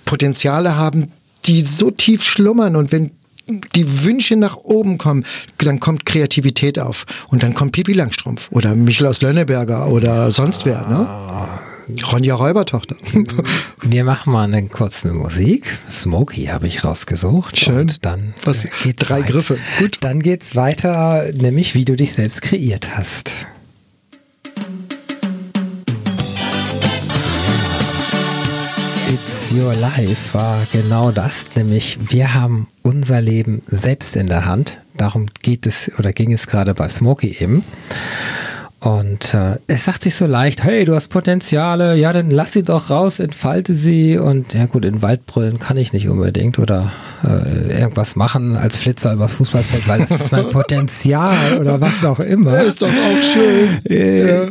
Potenziale haben, die so tief schlummern. Und wenn die Wünsche nach oben kommen, dann kommt Kreativität auf. Und dann kommt Pipi Langstrumpf oder Michel aus Lönneberger oder sonst wer. Ne? Ronja Räubertochter. Wir machen mal eine kurze Musik. Smokey habe ich rausgesucht. Schön. Und dann Was, geht's drei weiter. Griffe. Gut. Dann geht's weiter, nämlich wie du dich selbst kreiert hast. It's Your Life war genau das, nämlich wir haben unser Leben selbst in der Hand. Darum geht es oder ging es gerade bei Smokey eben. Und äh, es sagt sich so leicht, hey, du hast Potenziale, ja, dann lass sie doch raus, entfalte sie. Und ja gut, in Wald brüllen kann ich nicht unbedingt oder äh, irgendwas machen als Flitzer übers Fußballfeld, weil das ist mein Potenzial oder was auch immer. Das ist doch auch schön. Äh,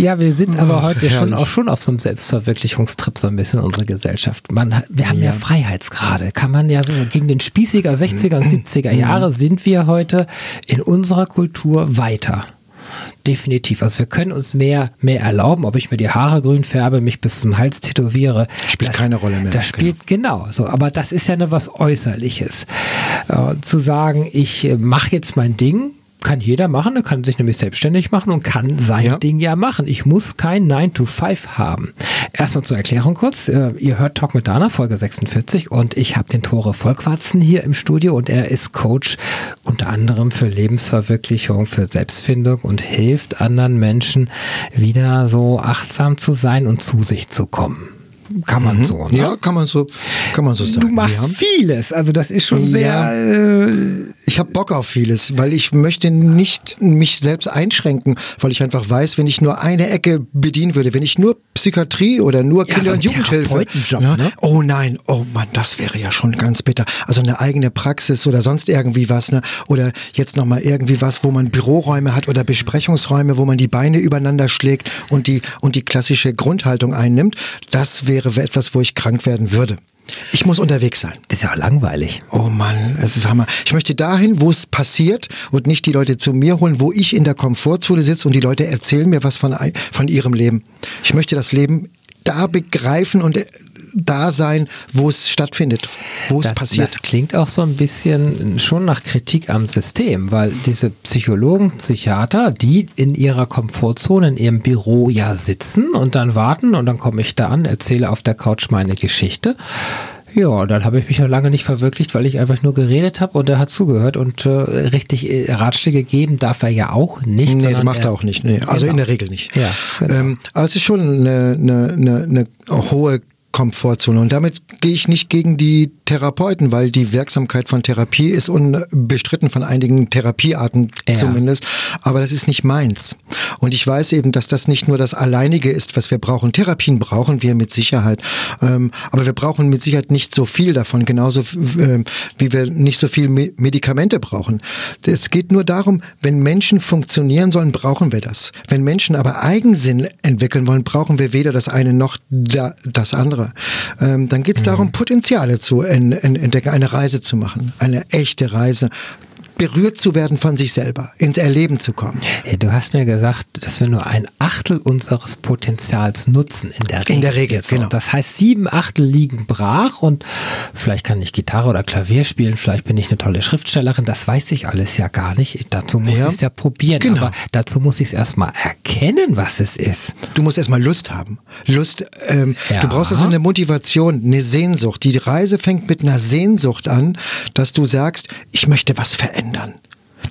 ja. wir sind aber heute Ach, schon auch schon auf so einem Selbstverwirklichungstrip so ein bisschen unsere Gesellschaft. Man, wir haben ja. ja Freiheitsgrade, kann man ja so gegen den Spießiger 60er und 70er Jahre sind wir heute in unserer Kultur weiter definitiv. Also wir können uns mehr, mehr erlauben, ob ich mir die Haare grün färbe, mich bis zum Hals tätowiere. Spielt das, keine Rolle mehr. Das spielt genau. genau so. Aber das ist ja nur was Äußerliches. Äh, zu sagen, ich äh, mache jetzt mein Ding, kann jeder machen, er kann sich nämlich selbstständig machen und kann sein ja. Ding ja machen. Ich muss kein 9 to 5 haben. Erstmal zur Erklärung kurz. Äh, ihr hört Talk mit Dana, Folge 46 und ich habe den Tore Vollquatzen hier im Studio und er ist Coach unter anderem für Lebensverwirklichung, für Selbstfindung und hilft anderen Menschen wieder so achtsam zu sein und zu sich zu kommen kann man mhm. so. Ne? Ja, kann man so, kann man so sagen. Du machst vieles, also das ist schon sehr. Ja, äh, ich habe Bock auf vieles, weil ich möchte nicht mich selbst einschränken, weil ich einfach weiß, wenn ich nur eine Ecke bedienen würde, wenn ich nur Psychiatrie oder nur Kinder- ja, so und Jugendhilfe. Ne? Ne? Oh nein, oh Mann, das wäre ja schon ganz bitter. Also eine eigene Praxis oder sonst irgendwie was, ne? Oder jetzt nochmal irgendwie was, wo man Büroräume hat oder Besprechungsräume, wo man die Beine übereinander schlägt und die, und die klassische Grundhaltung einnimmt. Das wäre etwas, wo ich krank werden würde. Ich muss unterwegs sein. Das ist ja auch langweilig. Oh Mann, es ist Hammer. Ich möchte dahin, wo es passiert und nicht die Leute zu mir holen, wo ich in der Komfortzone sitze und die Leute erzählen mir was von, von ihrem Leben. Ich möchte das Leben da begreifen und äh, da sein, wo es stattfindet, wo es passiert. Das klingt auch so ein bisschen schon nach Kritik am System, weil diese Psychologen, Psychiater, die in ihrer Komfortzone in ihrem Büro ja sitzen und dann warten und dann komme ich da an, erzähle auf der Couch meine Geschichte ja, dann habe ich mich ja lange nicht verwirklicht, weil ich einfach nur geredet habe und er hat zugehört und äh, richtig äh, Ratschläge geben darf er ja auch nicht. Nee, macht er auch nicht. Nee. Also genau. in der Regel nicht. Ja, genau. ähm, es ist schon eine, eine, eine, eine hohe Komfortzone. Und damit gehe ich nicht gegen die Therapeuten, weil die Wirksamkeit von Therapie ist unbestritten von einigen Therapiearten ja. zumindest. Aber das ist nicht meins. Und ich weiß eben, dass das nicht nur das Alleinige ist, was wir brauchen. Therapien brauchen wir mit Sicherheit. Ähm, aber wir brauchen mit Sicherheit nicht so viel davon, genauso äh, wie wir nicht so viel Medikamente brauchen. Es geht nur darum, wenn Menschen funktionieren sollen, brauchen wir das. Wenn Menschen aber Eigensinn entwickeln wollen, brauchen wir weder das eine noch das andere. Ähm, dann geht es mhm. darum, Potenziale zu entdecken, eine Reise zu machen, eine echte Reise, berührt zu werden von sich selber, ins Erleben zu kommen. Du hast mir gesagt, dass wir nur ein Achtel unseres Potenzials nutzen in der Regel. In der Regel, so, genau. Das heißt, sieben Achtel liegen brach und vielleicht kann ich Gitarre oder Klavier spielen, vielleicht bin ich eine tolle Schriftstellerin, das weiß ich alles ja gar nicht. Dazu muss ja. ich es ja probieren, genau. aber dazu muss ich es erstmal erkennen, was es ist. Du musst erstmal Lust haben. Lust, ähm, ja. du brauchst also eine Motivation, eine Sehnsucht. Die Reise fängt mit einer Sehnsucht an, dass du sagst, ich möchte was verändern ändern.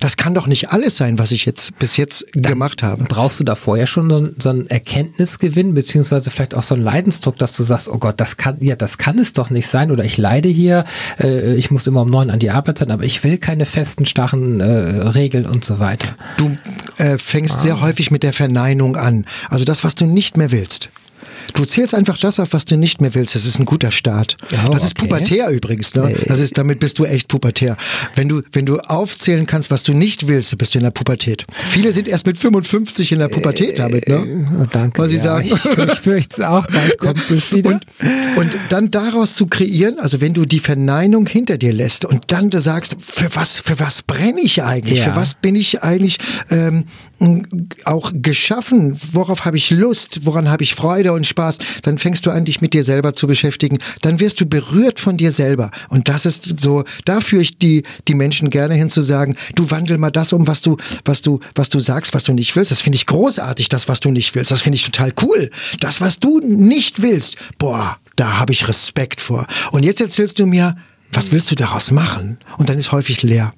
Das kann doch nicht alles sein, was ich jetzt bis jetzt Dann gemacht habe. Brauchst du da vorher schon so, so einen Erkenntnisgewinn, beziehungsweise vielleicht auch so einen Leidensdruck, dass du sagst, oh Gott, das kann, ja, das kann es doch nicht sein, oder ich leide hier, äh, ich muss immer um neun an die Arbeit sein, aber ich will keine festen, starren äh, Regeln und so weiter. Du äh, fängst ah. sehr häufig mit der Verneinung an. Also das, was du nicht mehr willst. Du zählst einfach das auf, was du nicht mehr willst. Das ist ein guter Start. Oh, das ist okay. pubertär übrigens. Ne? Das ist, damit bist du echt pubertär. Wenn du, wenn du aufzählen kannst, was du nicht willst, bist du in der Pubertät. Viele sind erst mit 55 in der Pubertät damit, ne? Oh, danke. Weil sie ja, sagen. Ich, ich fürchte es auch, bald kommt es wieder. Und, und dann daraus zu kreieren, also wenn du die Verneinung hinter dir lässt und dann sagst, für was, für was brenne ich eigentlich? Ja. Für was bin ich eigentlich ähm, auch geschaffen? Worauf habe ich Lust? Woran habe ich Freude und Spaß? Dann fängst du an, dich mit dir selber zu beschäftigen. Dann wirst du berührt von dir selber. Und das ist so, da führe ich die, die Menschen gerne hin zu sagen, du wandel mal das um, was du, was du, was du sagst, was du nicht willst. Das finde ich großartig, das, was du nicht willst. Das finde ich total cool. Das, was du nicht willst, boah, da habe ich Respekt vor. Und jetzt erzählst du mir, was willst du daraus machen? Und dann ist häufig leer.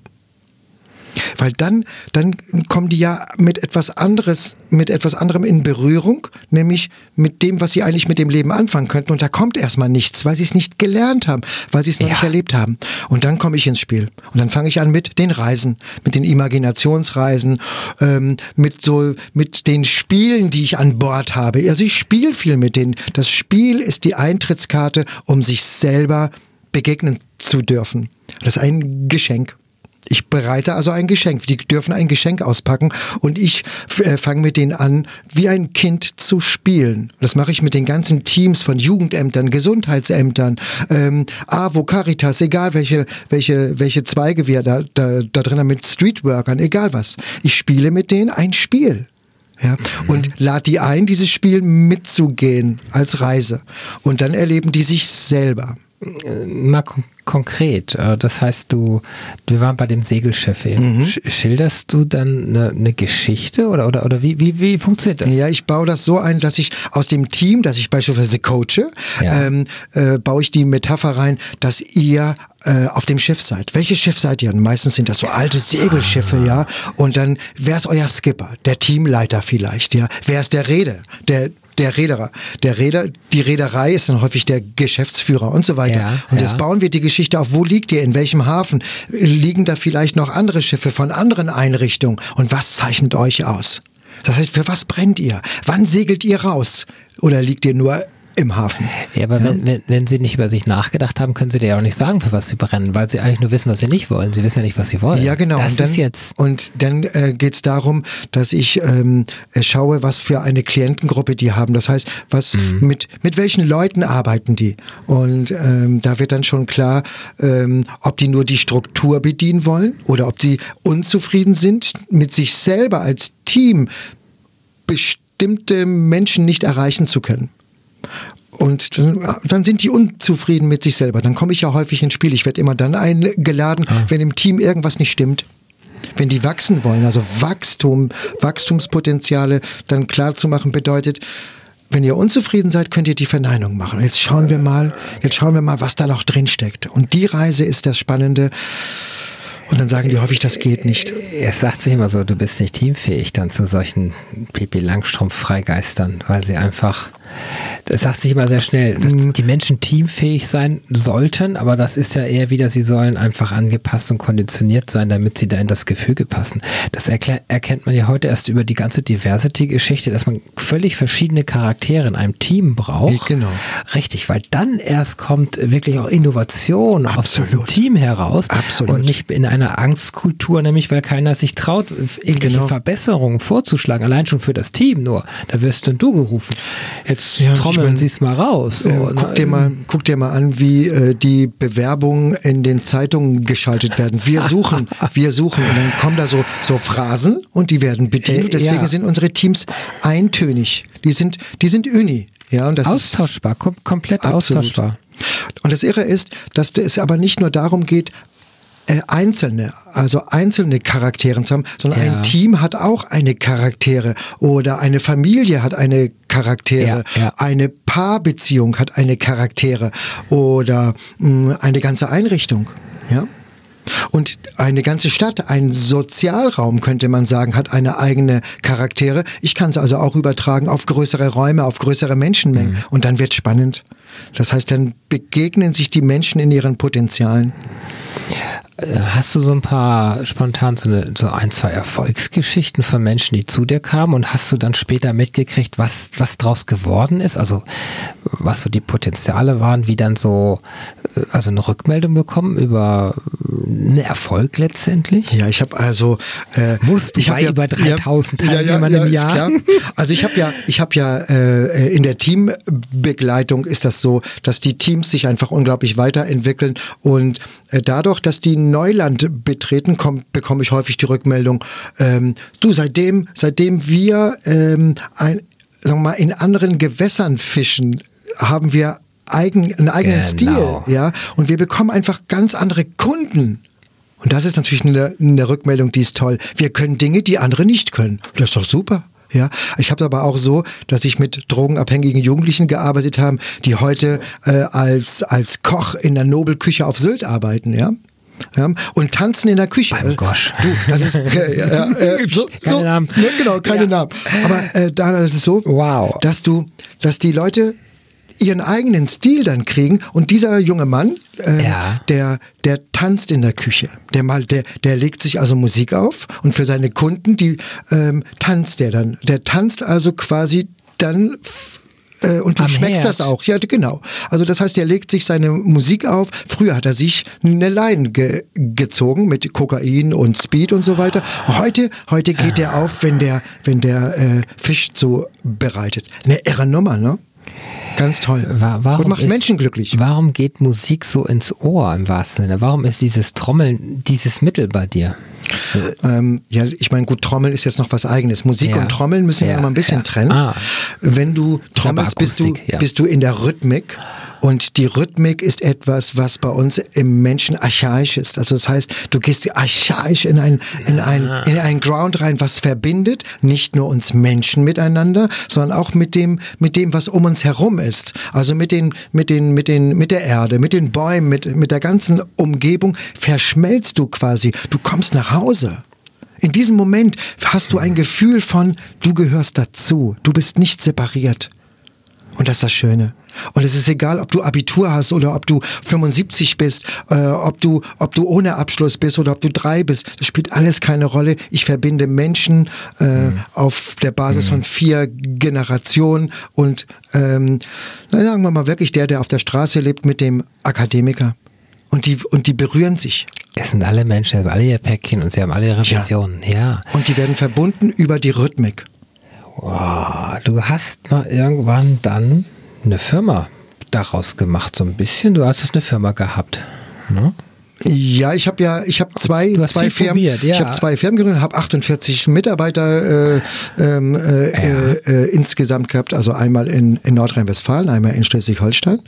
Weil dann, dann kommen die ja mit etwas anderes, mit etwas anderem in Berührung, nämlich mit dem, was sie eigentlich mit dem Leben anfangen könnten. Und da kommt erstmal nichts, weil sie es nicht gelernt haben, weil sie es noch ja. nicht erlebt haben. Und dann komme ich ins Spiel. Und dann fange ich an mit den Reisen, mit den Imaginationsreisen, ähm, mit so, mit den Spielen, die ich an Bord habe. Also ich spiele viel mit denen. Das Spiel ist die Eintrittskarte, um sich selber begegnen zu dürfen. Das ist ein Geschenk. Ich bereite also ein Geschenk. Die dürfen ein Geschenk auspacken und ich äh, fange mit denen an, wie ein Kind zu spielen. Das mache ich mit den ganzen Teams von Jugendämtern, Gesundheitsämtern, ähm, AWO, Caritas, egal welche, welche, welche Zweige wir da, da, da drin haben, mit Streetworkern, egal was. Ich spiele mit denen ein Spiel. Ja, mhm. und lad die ein, dieses Spiel mitzugehen als Reise. Und dann erleben die sich selber. Äh, mal kon konkret, äh, das heißt, du, wir waren bei dem Segelschiff eben. Mhm. Schilderst du dann eine, eine, Geschichte oder, oder, oder wie, wie, wie funktioniert das? Ja, ich baue das so ein, dass ich aus dem Team, das ich beispielsweise coache, ja. ähm, äh, baue ich die Metapher rein, dass ihr äh, auf dem Schiff seid. Welches Schiff seid ihr? Und meistens sind das so alte Segelschiffe, ah. ja. Und dann, wer ist euer Skipper? Der Teamleiter vielleicht, ja. Wer ist der Rede? Der der Reederer. Der Reeder, die Reederei ist dann häufig der Geschäftsführer und so weiter. Ja, und jetzt ja. bauen wir die Geschichte auf, wo liegt ihr, in welchem Hafen? Liegen da vielleicht noch andere Schiffe von anderen Einrichtungen? Und was zeichnet euch aus? Das heißt, für was brennt ihr? Wann segelt ihr raus? Oder liegt ihr nur im Hafen. Ja, aber ja. Wenn, wenn, wenn Sie nicht über sich nachgedacht haben, können Sie dir ja auch nicht sagen, für was Sie brennen, weil Sie eigentlich nur wissen, was Sie nicht wollen. Sie wissen ja nicht, was Sie wollen. Ja, genau. Das und dann, ist jetzt. Und dann äh, geht es darum, dass ich ähm, äh, schaue, was für eine Klientengruppe die haben. Das heißt, was mhm. mit, mit welchen Leuten arbeiten die? Und ähm, da wird dann schon klar, ähm, ob die nur die Struktur bedienen wollen oder ob sie unzufrieden sind mit sich selber als Team bestimmte Menschen nicht erreichen zu können. Und dann, dann, sind die unzufrieden mit sich selber. Dann komme ich ja häufig ins Spiel. Ich werde immer dann eingeladen, ah. wenn im Team irgendwas nicht stimmt. Wenn die wachsen wollen, also Wachstum, Wachstumspotenziale dann klar zu machen, bedeutet, wenn ihr unzufrieden seid, könnt ihr die Verneinung machen. Jetzt schauen wir mal, jetzt schauen wir mal, was da noch drin steckt. Und die Reise ist das Spannende. Und dann sagen die häufig, das geht nicht. Es sagt sich immer so, du bist nicht teamfähig dann zu solchen Pipi Langstrumpf-Freigeistern, weil sie einfach das sagt sich immer sehr schnell, dass mhm. die Menschen teamfähig sein sollten, aber das ist ja eher wieder, sie sollen einfach angepasst und konditioniert sein, damit sie da in das Gefüge passen. Das erkennt man ja heute erst über die ganze Diversity-Geschichte, dass man völlig verschiedene Charaktere in einem Team braucht. Genau. Richtig, weil dann erst kommt wirklich auch Innovation Absolut. aus diesem Team heraus Absolut. und nicht in einer Angstkultur, nämlich weil keiner sich traut, irgendwelche genau. Verbesserungen vorzuschlagen, allein schon für das Team nur. Da wirst dann du gerufen. Jetzt ja, trommeln Sie es mal raus. So, äh, guck, dir mal, guck dir mal an, wie äh, die Bewerbungen in den Zeitungen geschaltet werden. Wir suchen, wir suchen. Und dann kommen da so, so Phrasen und die werden bedient. Äh, Deswegen ja. sind unsere Teams eintönig. Die sind, die sind uni. Ja, und das austauschbar, kom komplett absolut. austauschbar. Und das Irre ist, dass es aber nicht nur darum geht, äh, einzelne, also einzelne Charaktere zu haben, sondern ja. ein Team hat auch eine Charaktere oder eine Familie hat eine Charaktere, ja, ja. eine Paarbeziehung hat eine Charaktere oder mh, mm, eine ganze Einrichtung, ja. Und eine ganze Stadt, ein Sozialraum, könnte man sagen, hat eine eigene Charaktere. Ich kann es also auch übertragen auf größere Räume, auf größere Menschenmengen. Mhm. Und dann wird spannend. Das heißt, dann begegnen sich die Menschen in ihren Potenzialen. Hast du so ein paar spontan so, eine, so ein, zwei Erfolgsgeschichten von Menschen, die zu dir kamen und hast du dann später mitgekriegt, was, was draus geworden ist? Also was so die Potenziale waren, wie dann so, äh, also eine Rückmeldung bekommen über einen Erfolg letztendlich? Ja, ich habe also äh, Musst ich habe ja über 3000 ja, Teilnehmer ja, ja, im Jahr. Klar. Also ich habe ja, ich habe ja äh, in der Teambegleitung ist das so, dass die Teams sich einfach unglaublich weiterentwickeln und äh, dadurch, dass die Neuland betreten, kommt, bekomme ich häufig die Rückmeldung, ähm, du, seitdem, seitdem wir ähm, ein, sagen wir mal, in anderen Gewässern fischen, haben wir eigen, einen eigenen genau. Stil, ja, und wir bekommen einfach ganz andere Kunden. Und das ist natürlich eine, eine Rückmeldung, die ist toll. Wir können Dinge, die andere nicht können. Das ist doch super. Ja, ich habe aber auch so, dass ich mit drogenabhängigen Jugendlichen gearbeitet habe, die heute äh, als als Koch in der Nobelküche auf Sylt arbeiten. Ja, Ja, und tanzen in der Küche. Beim Gosch. Du, das ist äh, äh, so, keine so, Namen. Ne, genau, keine Ja. Namen. Aber äh, Dana, das ist so, Wow. dass du, dass die Leute ihren eigenen Stil dann kriegen und dieser junge Mann, äh, Ja. der, der tanzt in der Küche. Der mal, der, der legt sich also Musik auf und für seine Kunden, die ähm, tanzt der dann. Der tanzt also quasi dann äh, und du Am schmeckst Herd. das auch. Ja, genau. Also das heißt, er legt sich seine Musik auf. Früher hat er sich eine Line ge gezogen mit Kokain und Speed und so weiter. Heute, heute geht der auf, wenn der, wenn der äh, Fisch zubereitet. Eine irre Nummer, ne? Ganz toll. Wa- Warum und macht ist, Menschen glücklich. Warum geht Musik so ins Ohr im wahrsten Sinne? Warum ist dieses Trommeln dieses Mittel bei dir? Ähm, ja, ich meine, gut, Trommeln ist jetzt noch was eigenes. Musik Ja. und Trommeln müssen wir noch mal ein bisschen ja. trennen. Ah. Wenn du trommelst, bist du, bist du in der Rhythmik. Und die Rhythmik ist etwas, was bei uns im Menschen archaisch ist. Also das heißt, du gehst archaisch in ein, in ein, in ein Ground rein, was verbindet, nicht nur uns Menschen miteinander, sondern auch mit dem, mit dem, was um uns herum ist. Also mit den, mit den, mit den, mit der Erde, mit den Bäumen, mit, mit der ganzen Umgebung verschmelzt du quasi. Du kommst nach Hause. In diesem Moment hast du ein Gefühl von, du gehörst dazu. Du bist nicht separiert. Und das ist das Schöne. Und es ist egal, ob du Abitur hast oder ob du 75 bist, äh, ob du, ob du ohne Abschluss bist oder ob du drei bist. Das spielt alles keine Rolle. Ich verbinde Menschen äh, auf der Basis von vier Generationen und ähm, na, sagen wir mal wirklich der, der auf der Straße lebt, mit dem Akademiker. Und die, und die berühren sich. Es sind alle Menschen, sie haben alle ihr Päckchen und sie haben alle ihre Ja. Visionen. Ja. Und die werden verbunden über die Rhythmik. Wow, du hast mal irgendwann dann eine Firma daraus gemacht, so ein bisschen. Du hast es eine Firma gehabt. Ne? Ja, ich habe ja, ich habe zwei, zwei Firmen, probiert, ja. ich habe zwei Firmen gegründet, habe 48 Mitarbeiter äh, ähm, äh, äh, äh, insgesamt gehabt, also einmal in, in Nordrhein-Westfalen, einmal in Schleswig-Holstein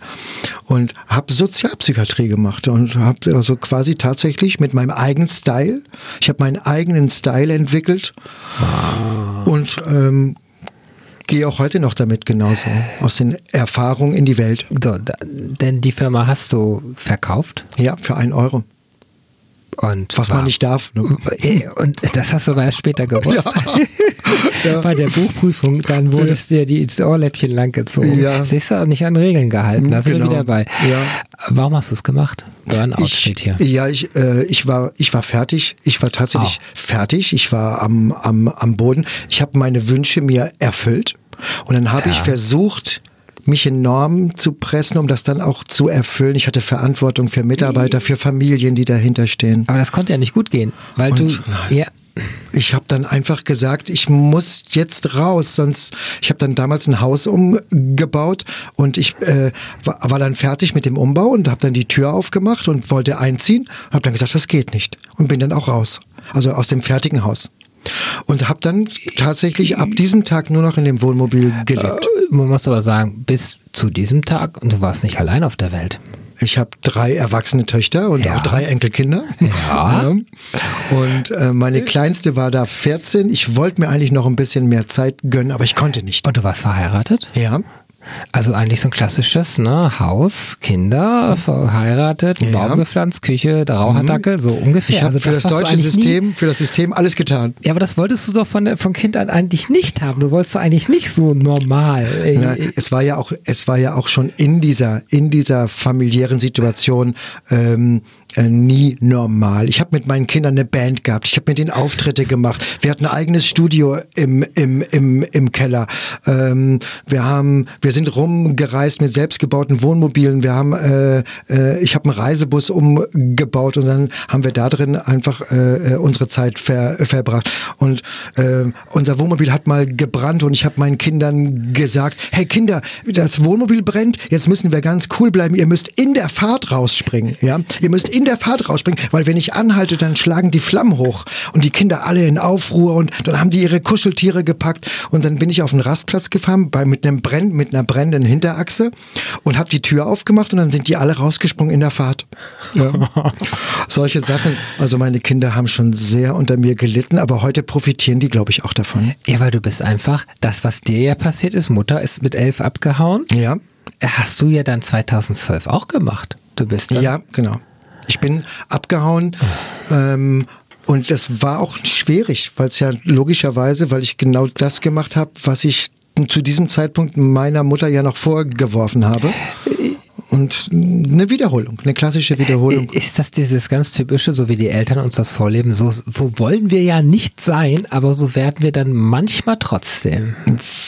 und habe Sozialpsychiatrie gemacht und habe also quasi tatsächlich mit meinem eigenen Style, ich habe meinen eigenen Style entwickelt und ähm, gehe auch heute noch damit genauso aus den Erfahrungen in die Welt. So, da, denn die Firma hast du verkauft Ja, für einen Euro. und Was man nicht darf. Ne? Äh, Und das hast du aber erst später gewusst. Ja. Bei der Buchprüfung, dann wurdest dir die Ohrläppchen langgezogen. Ja. Siehst du, nicht an Regeln gehalten. Da sind wir Genau. wieder bei. Ja. Warum hast du es gemacht? Burnout ich, steht hier. Ja, ich, äh, ich war, ich war fertig. Ich war tatsächlich Ah. fertig. Ich war am, am, am Boden. Ich habe meine Wünsche mir erfüllt. Und dann habe Ja. ich versucht, mich in Normen zu pressen, um das dann auch zu erfüllen. Ich hatte Verantwortung für Mitarbeiter, für Familien, die dahinter stehen. Aber das konnte ja nicht gut gehen, weil du, Und- nein. ja, Ich habe dann einfach gesagt, ich muss jetzt raus, sonst ich habe dann damals ein Haus umgebaut und ich äh, war, war dann fertig mit dem Umbau und habe dann die Tür aufgemacht und wollte einziehen, habe dann gesagt, das geht nicht und bin dann auch raus, also aus dem fertigen Haus. Und habe dann tatsächlich ab diesem Tag nur noch in dem Wohnmobil gelebt. man muss aber sagen, bis zu diesem Tag, und du warst nicht allein auf der Welt. Ich habe drei erwachsene Töchter und Ja. auch drei Enkelkinder. Ja. Ja. Und äh, meine kleinste war da 14. Ich wollte mir eigentlich noch ein bisschen mehr Zeit gönnen, aber ich konnte nicht. Und du warst verheiratet? Ja. Also eigentlich so ein klassisches, ne? Haus, Kinder, verheiratet, Ja. Baum gepflanzt, Küche, der Raucherdackel, so ungefähr. Ich also für das du deutsche eigentlich nie- System, für das System alles getan. Ja, aber das wolltest du doch von, von Kind an eigentlich nicht haben. Du wolltest doch eigentlich nicht so normal. Äh, Na, es war ja auch, es war ja auch schon in dieser, in dieser familiären Situation ähm, äh, nie normal. Ich habe mit meinen Kindern eine Band gehabt. Ich habe mit denen Auftritte gemacht. Wir hatten ein eigenes Studio im, im, im, im Keller. Ähm, wir haben, wir sind rumgereist mit selbstgebauten Wohnmobilen. Wir haben, äh, äh, ich habe einen Reisebus umgebaut und dann haben wir da drin einfach äh, äh, unsere Zeit ver, verbracht. Und äh, unser Wohnmobil hat mal gebrannt und ich habe meinen Kindern gesagt, hey Kinder, das Wohnmobil brennt, jetzt müssen wir ganz cool bleiben. Ihr müsst in der Fahrt rausspringen, ja? Ihr müsst in der Fahrt rausspringen, weil wenn ich anhalte, dann schlagen die Flammen hoch und die Kinder alle in Aufruhr und dann haben die ihre Kuscheltiere gepackt und dann bin ich auf den Rastplatz gefahren bei mit einem Brenn, mit einer brennenden Hinterachse und habe die Tür aufgemacht und dann sind die alle rausgesprungen in der Fahrt. Ja. Solche Sachen. Also meine Kinder haben schon sehr unter mir gelitten, aber heute profitieren die, glaube ich, auch davon. Ja, weil du bist einfach, das, was dir ja passiert ist, Mutter ist mit elf abgehauen. Ja, Hast du ja dann 2012 auch gemacht. Du bist dann, ja, genau. Ich bin abgehauen. Ähm, und das war auch schwierig, weil es ja logischerweise, weil ich genau das gemacht habe, was ich zu diesem Zeitpunkt meiner Mutter ja noch vorgeworfen habe und eine Wiederholung, eine klassische Wiederholung. Ist das dieses ganz typische, so wie die Eltern uns das vorleben, so, so wollen wir ja nicht sein, aber so werden wir dann manchmal trotzdem.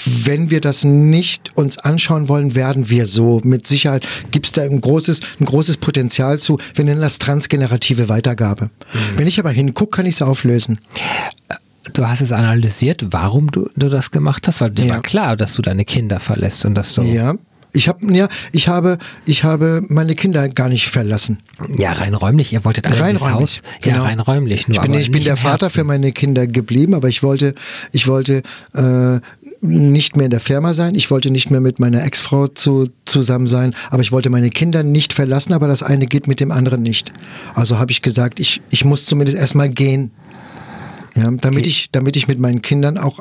Wenn wir das nicht uns anschauen wollen, werden wir so. Mit Sicherheit gibt es da ein großes, ein großes Potenzial zu. Wir nennen das transgenerative Weitergabe. Mhm. Wenn ich aber hingucke, kann ich es auflösen. Du hast es analysiert, warum du, du das gemacht hast, weil dir ja. war klar, dass du deine Kinder verlässt und dass du. Ja, ich habe ja, ich habe, ich habe meine Kinder gar nicht verlassen. Ja, rein räumlich. Ihr wolltet alle rein räumlich, Haus. Genau. Ja, rein räumlich. Nur, ich bin, ich bin der Vater für meine Kinder geblieben, aber ich wollte, ich wollte äh, nicht mehr in der Firma sein. Ich wollte nicht mehr mit meiner Ex-Frau zu, zusammen sein, aber ich wollte meine Kinder nicht verlassen, aber das eine geht mit dem anderen nicht. Also habe ich gesagt, ich, ich muss zumindest erstmal gehen. Ja, damit ich, damit ich mit meinen Kindern auch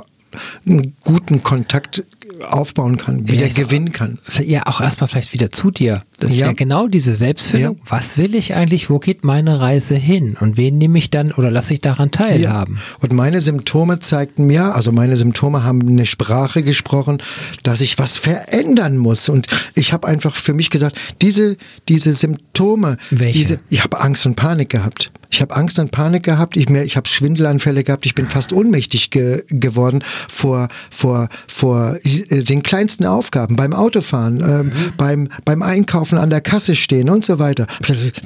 einen guten Kontakt aufbauen kann, wieder ja, gewinnen kann. Ja, auch erstmal vielleicht wieder zu dir. Das ja. ist ja genau diese Selbstfindung. Ja. Was will ich eigentlich? Wo geht meine Reise hin? Und wen nehme ich dann oder lasse ich daran teilhaben? Ja. Und meine Symptome zeigten mir, also meine Symptome haben eine Sprache gesprochen, dass ich was verändern muss. Und ich habe einfach für mich gesagt, diese, diese Symptome, Welche? diese, ich habe Angst und Panik gehabt. Ich habe Angst und Panik gehabt, ich, ich habe Schwindelanfälle gehabt, ich bin fast ohnmächtig ge geworden vor, vor, vor äh, den kleinsten Aufgaben, beim Autofahren, äh, mhm. beim, beim Einkaufen an der Kasse stehen und so weiter.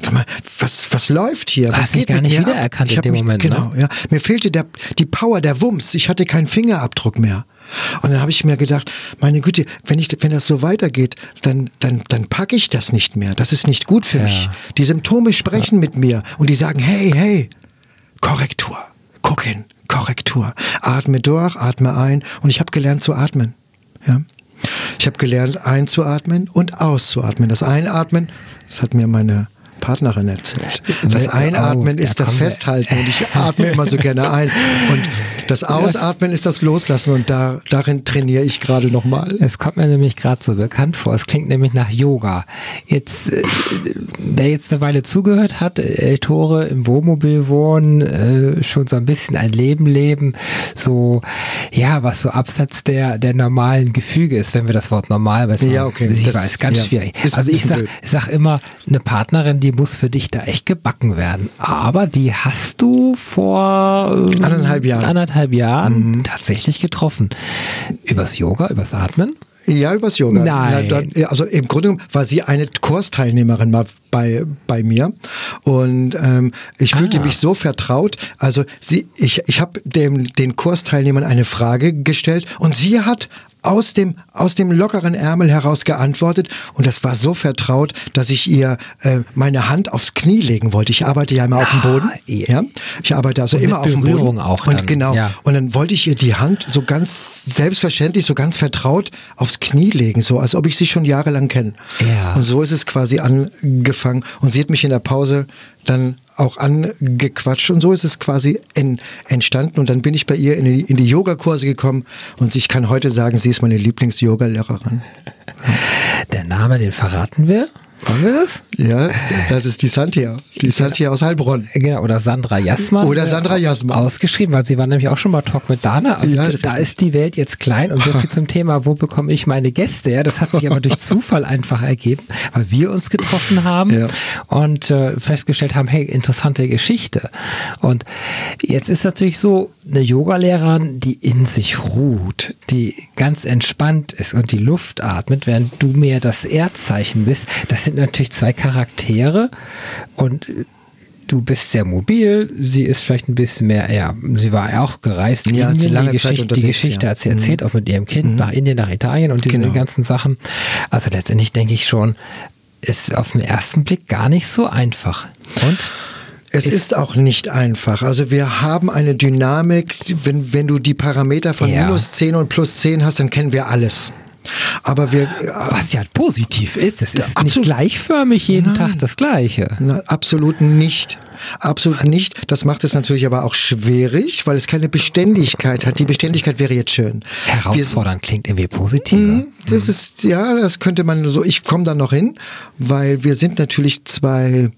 Sag mal, was, was läuft hier? Was Hast geht gar nicht wiedererkannt in dem mich, Moment. Ne? Genau, ne? ja. Mir fehlte der, die Power, der Wumms. Ich hatte keinen Fingerabdruck mehr. Und dann habe ich mir gedacht, meine Güte, wenn ich, wenn das so weitergeht, dann, dann, dann packe ich das nicht mehr. Das ist nicht gut für ja. mich. Die Symptome sprechen ja. mit mir und die sagen, hey, hey, Korrektur, guck hin, Korrektur. Atme durch, atme ein und ich habe gelernt zu atmen. Ja. Ich habe gelernt einzuatmen und auszuatmen. Das Einatmen, das hat mir meine Partnerin erzählt. Das Einatmen oh, ist das Festhalten und ich atme immer so gerne ein. Und das Ausatmen ist das Loslassen und da, darin trainiere ich gerade nochmal. Es kommt mir nämlich gerade so bekannt vor. Es klingt nämlich nach Yoga. Jetzt, äh, wer jetzt eine Weile zugehört hat, El Tore im Wohnmobil wohnen, äh, schon so ein bisschen ein Leben leben, so, ja, was so abseits der, der normalen Gefüge ist, wenn wir das Wort normal weiß. Ja, okay. Ich das, weiß, ganz ja, schwierig. Also ich sag, sag immer, eine Partnerin, die muss für dich da echt gebacken werden. Aber die hast du vor äh, anderthalb Jahren, anderthalb Jahren mhm. tatsächlich getroffen. Übers Yoga, übers Atmen? Ja, übers Yoga. Nein. Na, da, also im Grunde war sie eine Kursteilnehmerin mal bei, bei mir und ähm, ich fühlte ah. mich so vertraut. Also sie, ich, ich habe den Kursteilnehmern eine Frage gestellt und sie hat aus dem, aus dem lockeren Ärmel heraus geantwortet und das war so vertraut, dass ich ihr äh, meine Hand aufs Knie legen wollte. Ich arbeite ja immer auf dem Boden. Ah, ja? Ich arbeite also immer auf dem Boden. Auch und genau. Ja. Und dann wollte ich ihr die Hand so ganz selbstverständlich, so ganz vertraut aufs Knie legen, so als ob ich sie schon jahrelang kenne. Ja. Und so ist es quasi angefangen. Und sie hat mich in der Pause dann auch angequatscht und so ist es quasi en, entstanden und dann bin ich bei ihr in die, in die Yogakurse gekommen und ich kann heute sagen, sie ist meine Lieblings-Yoga-Lehrerin. Der Name, den verraten wir? Wollen wir das? Ja, das ist die Santia. Die Santia aus Heilbronn. Genau, oder Sandra Jasmann. Oder Sandra Jasmann. Ausgeschrieben, weil sie war nämlich auch schon mal Talk mit Dana. Also ja. da ist die Welt jetzt klein und so viel zum Thema, wo bekomme ich meine Gäste? Ja, das hat sich aber durch Zufall einfach ergeben, weil wir uns getroffen haben ja. und äh, festgestellt haben, hey, interessante Geschichte. Und jetzt ist natürlich so, eine Yogalehrerin, die in sich ruht, die ganz entspannt ist und die Luft atmet, während du mehr das Erdzeichen bist, das sind natürlich zwei Charaktere und du bist sehr mobil, sie ist vielleicht ein bisschen mehr, ja, sie war ja auch gereist ja, Indien, lange die, Geschichte, die Geschichte ja. hat sie erzählt, mhm. auch mit ihrem Kind mhm. nach Indien, nach Italien und diese genau. ganzen Sachen. Also letztendlich denke ich schon, ist auf den ersten Blick gar nicht so einfach. Und? Es ist, ist, auch nicht einfach. Also wir haben eine Dynamik, wenn, wenn du die Parameter von ja. minus 10 und plus 10 hast, dann kennen wir alles. Aber wir. Was ja positiv ist, es ist nicht gleichförmig jeden Nein. Tag das Gleiche. Na, absolut nicht. Absolut nicht. Das macht es natürlich aber auch schwierig, weil es keine Beständigkeit hat. Die Beständigkeit wäre jetzt schön. Herausfordernd wir, klingt irgendwie positiv. Mhm, das mhm. ist, ja, das könnte man so, ich komme da noch hin, weil wir sind natürlich zwei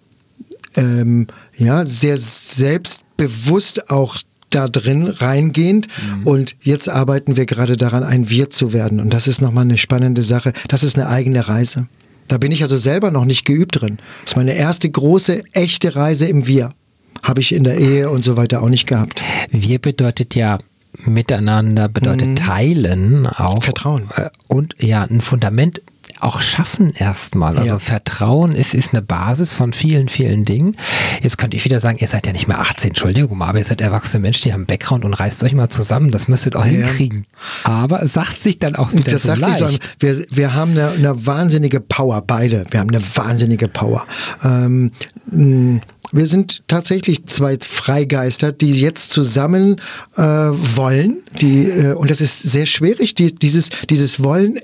ähm, ja, sehr selbstbewusst auch da drin reingehend mhm. und jetzt arbeiten wir gerade daran, ein Wir zu werden und das ist nochmal eine spannende Sache. Das ist eine eigene Reise. Da bin ich also selber noch nicht geübt drin. Das ist meine erste große, echte Reise im Wir. Habe ich in der Ehe und so weiter auch nicht gehabt. Wir bedeutet ja miteinander, bedeutet mhm. teilen auch. Vertrauen. Äh, und ja, ein Fundament auch schaffen erstmal. Also ja. Vertrauen ist, ist eine Basis von vielen, vielen Dingen. Jetzt könnte ich wieder sagen, ihr seid ja nicht mehr 18, Entschuldigung, aber ihr seid erwachsene Menschen, die haben Background und reißt euch mal zusammen. Das müsstet ihr auch ja. hinkriegen. Aber sagt sich dann auch wieder das so sagt leicht. Sich so, wir, wir haben eine, eine wahnsinnige Power, beide. Wir haben eine wahnsinnige Power. Ähm, wir sind tatsächlich zwei Freigeister, die jetzt zusammen äh, wollen. Die, äh, und das ist sehr schwierig, die, dieses, dieses Wollen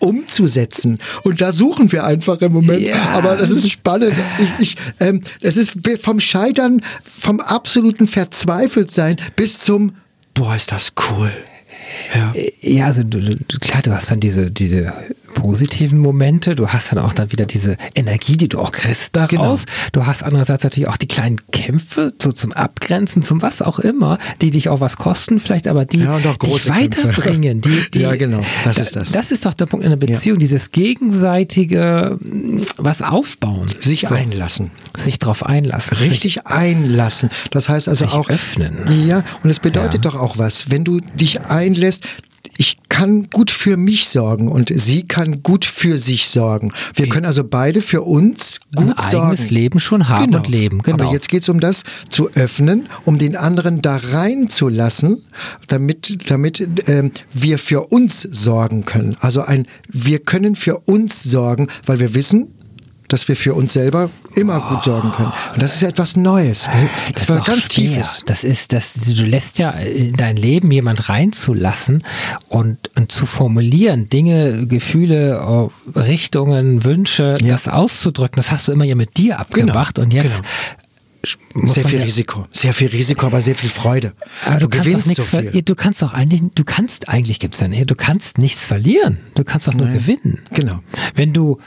umzusetzen. Und da suchen wir einfach im Moment. Ja. Aber das ist spannend. Ich, ich, ähm, das ist vom Scheitern, vom absoluten Verzweifeltsein bis zum, boah, ist das cool. Ja, ja also klar, du hast dann diese, diese positiven Momente, du hast dann auch dann wieder diese Energie, die du auch kriegst daraus. Genau. Du hast andererseits natürlich auch die kleinen Kämpfe so zum Abgrenzen, zum was auch immer, die dich auch was kosten, vielleicht aber die ja, dich weiterbringen. Die, die, ja, genau, das ist das. Das ist doch der Punkt in der Beziehung, ja. dieses gegenseitige was aufbauen. Sich so. einlassen. Sich drauf einlassen. Richtig sich einlassen. Das heißt also sich auch öffnen. Ja, und es bedeutet ja. doch auch was, wenn du dich einlässt, ich kann gut für mich sorgen und sie kann gut für sich sorgen. Wir können also beide für uns gut Ein sorgen. eigenes Leben schon haben genau. und leben. Genau. Aber jetzt geht es um das zu öffnen, um den anderen da reinzulassen, damit, damit ähm, wir für uns sorgen können. Also ein, wir können für uns sorgen, weil wir wissen, dass wir für uns selber immer gut sorgen können. Und das ist etwas Neues. Das, das war ganz schwer. tiefes. Das ist, das, du lässt ja in dein Leben jemand reinzulassen und, und zu formulieren, Dinge, Gefühle, äh, Richtungen, Wünsche, ja. das auszudrücken, das hast du immer ja mit dir abgemacht genau. und jetzt genau sehr viel Risiko, sehr viel Risiko, aber sehr viel Freude. Aber du, du gewinnst so viel. Du kannst doch eigentlich, du kannst eigentlich gibt's ja nicht, du kannst nichts verlieren. Du kannst doch nur gewinnen. Genau. Wenn du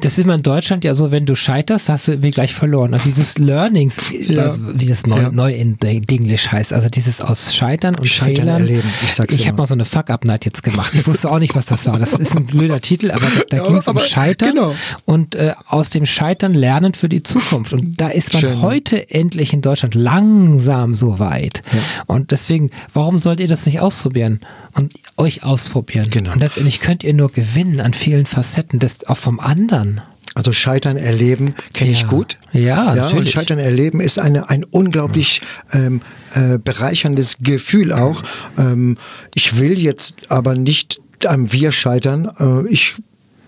das ist immer in Deutschland ja so, wenn du scheiterst, hast du irgendwie gleich verloren. Also dieses Learnings, ja. wie das neu, ja. neu in Englisch heißt, also dieses aus Scheitern und Scheitern Fehlern. Erleben. Ich, sag's ich habe mal so eine Fuck-Up-Night jetzt gemacht. Ich wusste auch nicht, was das war. Das ist ein blöder Titel, aber da, da ging es um Scheitern genau. und äh, aus dem Scheitern lernen für die Zukunft. Und da ist man Schön. heute endlich in Deutschland langsam so weit. Ja. Und deswegen, warum sollt ihr das nicht ausprobieren und euch ausprobieren? Genau. Und letztendlich könnt ihr nur gewinnen an vielen Facetten, das auch vom anderen. Also Scheitern erleben kenne ja. ich gut. Ja, ja Und Scheitern erleben ist eine, ein unglaublich ähm, äh, bereicherndes Gefühl auch. Ähm, ich will jetzt aber nicht am Wir scheitern. Äh, ich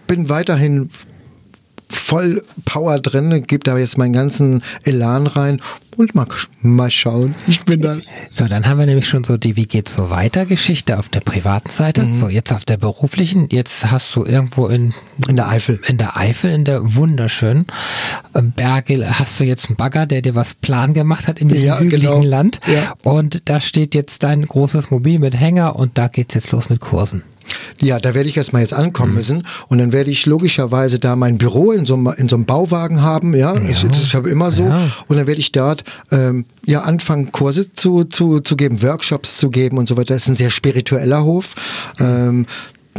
bin weiterhin voll Power drin, gebe da jetzt meinen ganzen Elan rein und mal, mal schauen. Ich bin da. So, dann haben wir nämlich schon so die Wie geht's so weiter Geschichte auf der privaten Seite. Mhm. So, jetzt auf der beruflichen. Jetzt hast du irgendwo in in der Eifel. In der Eifel, in der wunderschönen ähm, Berge, hast du jetzt einen Bagger, der dir was plan gemacht hat in diesem ja, hügeligen genau. Land. Ja. Und da steht jetzt dein großes Mobil mit Hänger und da geht's jetzt los mit Kursen. Ja, da werde ich erstmal jetzt ankommen mhm. müssen und dann werde ich logischerweise da mein Büro in so, in so einem Bauwagen haben, ja, ja. Das, das ist ja immer so ja. und dann werde ich dort ähm, ja anfangen Kurse zu, zu, zu geben, Workshops zu geben und so weiter. Das ist ein sehr spiritueller Hof. Ähm,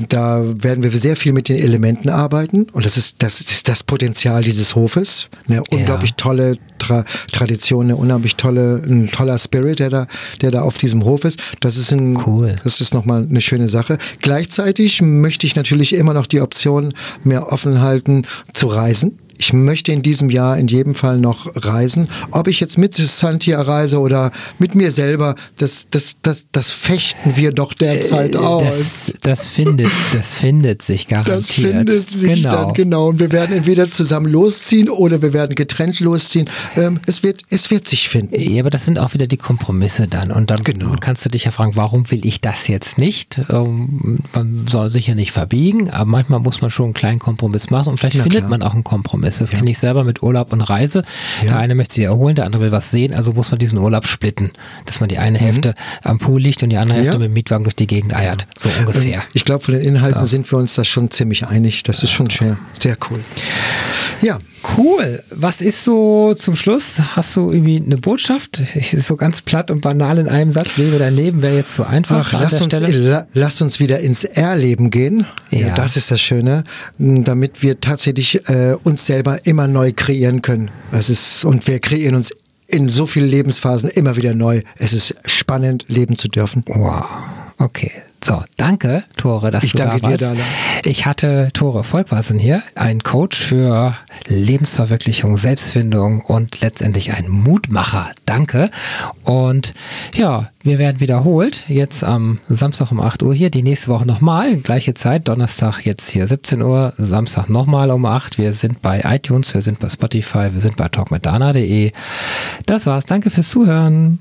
da werden wir sehr viel mit den Elementen arbeiten und das ist das, ist das Potenzial dieses Hofes. Eine unglaublich ja. tolle Tra Tradition, eine unheimlich tolle, ein toller Spirit, der da, der da auf diesem Hof ist. Das ist ein, cool. das ist nochmal eine schöne Sache. Gleichzeitig möchte ich natürlich immer noch die Option mehr offen halten zu reisen ich möchte in diesem Jahr in jedem Fall noch reisen. Ob ich jetzt mit Santia reise oder mit mir selber, das, das, das, das fechten wir doch derzeit äh, aus. Das, das, findet, das findet sich garantiert. Das findet sich genau. dann, genau. Und wir werden entweder zusammen losziehen oder wir werden getrennt losziehen. Ähm, es, wird, es wird sich finden. Ja, aber das sind auch wieder die Kompromisse dann. Und dann genau. kannst du dich ja fragen, warum will ich das jetzt nicht? Ähm, man soll sich ja nicht verbiegen, aber manchmal muss man schon einen kleinen Kompromiss machen und vielleicht Na findet klar. man auch einen Kompromiss. Ist. Das ja. kenne ich selber mit Urlaub und Reise. Ja. Der eine möchte sich erholen, der andere will was sehen, also muss man diesen Urlaub splitten. Dass man die eine mhm. Hälfte am Pool liegt und die andere Hälfte mit dem Mietwagen durch die Gegend eiert. So ungefähr. Ich glaube, von den Inhalten so. sind wir uns da schon ziemlich einig. Das ist schon sehr, sehr cool. Ja. Cool. Was ist so zum Schluss? Hast du irgendwie eine Botschaft? Ich ist so ganz platt und banal in einem Satz. Lebe dein Leben wäre jetzt so einfach. Ach, lass, uns, la, lass uns wieder ins Erleben gehen. Ja. das ist das Schöne, damit wir tatsächlich äh, uns selber immer neu kreieren können. Das ist, und wir kreieren uns in so vielen Lebensphasen immer wieder neu. Es ist spannend, leben zu dürfen. Wow. Okay, so, danke, Tore, dass ich du danke da warst. Dir, Dana. Ich hatte Tore Volkwassen hier, ein Coach für Lebensverwirklichung, Selbstfindung und letztendlich ein Mutmacher. Danke. Und ja, wir werden wiederholt. Jetzt am Samstag um 8 Uhr hier, die nächste Woche nochmal, gleiche Zeit, Donnerstag jetzt hier 17 Uhr, Samstag nochmal um 8. Wir sind bei iTunes, wir sind bei Spotify, wir sind bei talkmedana.de. Das war's. Danke fürs Zuhören.